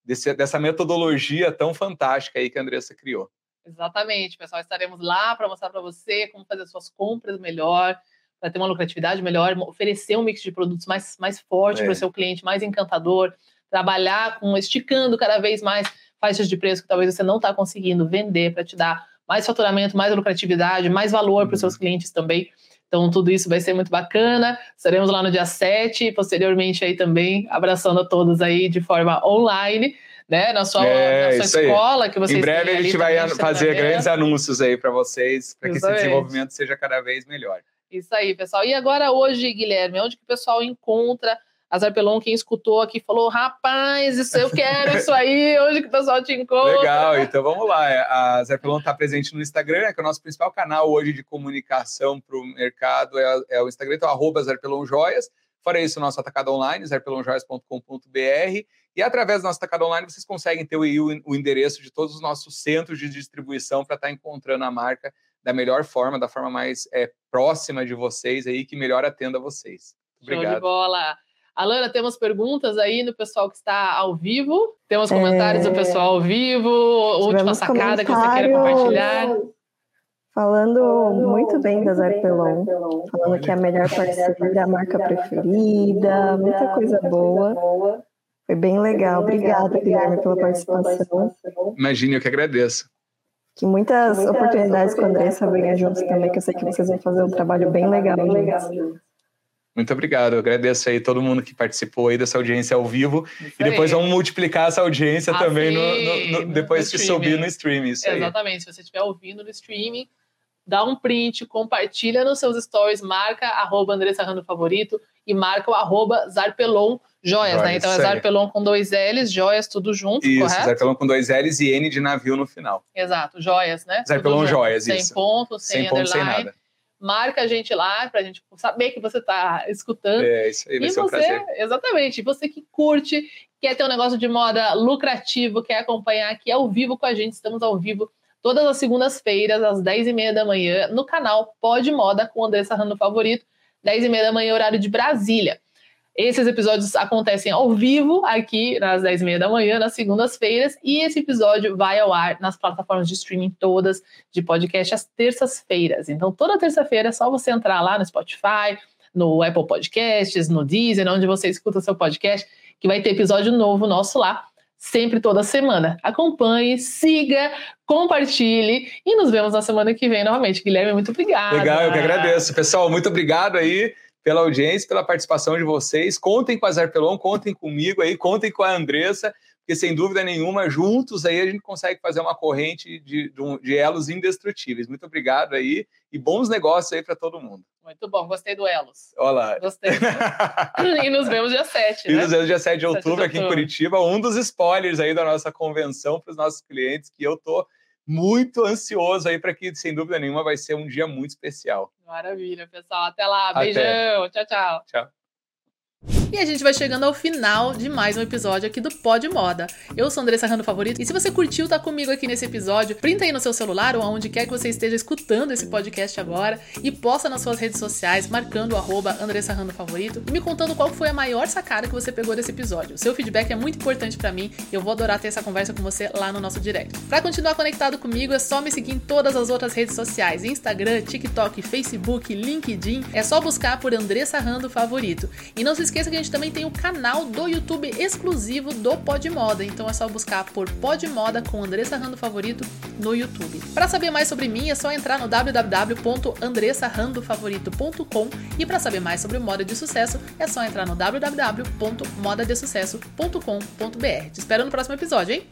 desse, dessa metodologia tão fantástica aí que a Andressa criou. Exatamente, pessoal. Estaremos lá para mostrar para você como fazer suas compras melhor, para ter uma lucratividade melhor, oferecer um mix de produtos mais, mais forte é. para o seu cliente, mais encantador, trabalhar com esticando cada vez mais faixas de preço que talvez você não está conseguindo vender para te dar mais faturamento, mais lucratividade, mais valor para os seus uhum. clientes também. Então, tudo isso vai ser muito bacana. Estaremos lá no dia 7 e posteriormente aí também abraçando a todos aí de forma online né, na sua, é, na sua escola que vocês Em breve a gente vai fazer grandes anúncios aí para vocês, para que esse desenvolvimento seja cada vez melhor. Isso aí, pessoal. E agora hoje, Guilherme, onde que o pessoal encontra a Zarpelon? Quem escutou aqui falou, rapaz, isso eu quero isso aí, onde que o pessoal te encontra? Legal, então vamos lá. A Zarpelon está presente no Instagram, né, que é o nosso principal canal hoje de comunicação para o mercado, é, é, o Instagram, então arroba Joias. Fora isso, o nosso atacado online, zarpelonjoias.com.br. E através do nosso atacado online, vocês conseguem ter o, o endereço de todos os nossos centros de distribuição para estar tá encontrando a marca da melhor forma, da forma mais é, próxima de vocês aí, que melhor atenda vocês. Obrigado. Show de bola. Alana, temos perguntas aí no pessoal que está ao vivo? Temos comentários é... do pessoal ao vivo? Última sacada que você quer compartilhar? Falando muito bem da Zarpelon, falando que é a melhor parceira, a marca preferida, muita coisa boa. Foi bem legal. Obrigada, Guilherme, pela participação. Imagine, eu que agradeço. Que muitas oportunidades com a Andressa venham juntos também, que eu sei que vocês vão fazer um trabalho bem legal juntos. Muito obrigado, eu agradeço aí todo mundo que participou aí dessa audiência ao vivo. Isso e depois aí. vamos multiplicar essa audiência também no, no, no, depois no que subir no streaming. Isso Exatamente, aí. se você estiver ouvindo no streaming, dá um print, compartilha nos seus stories, marca arroba Andressa Rando Favorito e marca o arroba Zarpelon Joias, né? Então é Zarpelon com dois L's, joias tudo junto, isso, correto? Zarpelon com dois L's e N de navio no final. Exato, joias, né? Zarpelon joias, sem isso. Sem ponto, sem, sem ponto, sem nada. Marca a gente lá pra gente saber que você tá escutando. É, isso aí vai e ser você, um prazer. Exatamente, você que curte, quer ter um negócio de moda lucrativo, quer acompanhar aqui ao vivo com a gente, estamos ao vivo todas as segundas-feiras, às 10h30 da manhã, no canal Pode Moda com Andressa Rando Favorito, 10h30 da manhã, horário de Brasília. Esses episódios acontecem ao vivo aqui nas 10h30 da manhã, nas segundas-feiras, e esse episódio vai ao ar nas plataformas de streaming todas de podcast às terças-feiras. Então, toda terça-feira é só você entrar lá no Spotify, no Apple Podcasts, no Deezer, onde você escuta seu podcast, que vai ter episódio novo nosso lá, sempre toda semana. Acompanhe, siga, compartilhe e nos vemos na semana que vem novamente. Guilherme, muito obrigado. Legal, eu que agradeço. Pessoal, muito obrigado aí pela audiência, pela participação de vocês. Contem com a Zarpelon, contem comigo aí, contem com a Andressa, porque sem dúvida nenhuma, juntos aí a gente consegue fazer uma corrente de, de, de elos indestrutíveis. Muito obrigado aí e bons negócios aí para todo mundo. Muito bom, gostei do Elos. Olá. Gostei. e nos vemos dia 7, né? E nos vemos dia 7 de outubro, 7 de outubro aqui em Curitiba. Um dos spoilers aí da nossa convenção para os nossos clientes, que eu tô muito ansioso aí para que, sem dúvida nenhuma, vai ser um dia muito especial. Maravilha, pessoal. Até lá. Beijão. Até. Tchau, tchau. Tchau. E a gente vai chegando ao final de mais um episódio aqui do Pod Moda. Eu sou Andressa Rando Favorito e se você curtiu tá comigo aqui nesse episódio, printa aí no seu celular ou aonde quer que você esteja escutando esse podcast agora e posta nas suas redes sociais marcando o arroba Andressa Rando Favorito e me contando qual foi a maior sacada que você pegou desse episódio. Seu feedback é muito importante para mim e eu vou adorar ter essa conversa com você lá no nosso direct. Para continuar conectado comigo é só me seguir em todas as outras redes sociais, Instagram, TikTok, Facebook, LinkedIn. É só buscar por Andressa Rando Favorito. E não se esqueça que a gente também tem o canal do YouTube exclusivo do Pod Moda, então é só buscar por Pod Moda com Andressa Rando Favorito no YouTube. Para saber mais sobre mim é só entrar no www.andressarandofavorito.com e para saber mais sobre moda de sucesso é só entrar no www.modadesucesso.com.br. Te espero no próximo episódio, hein?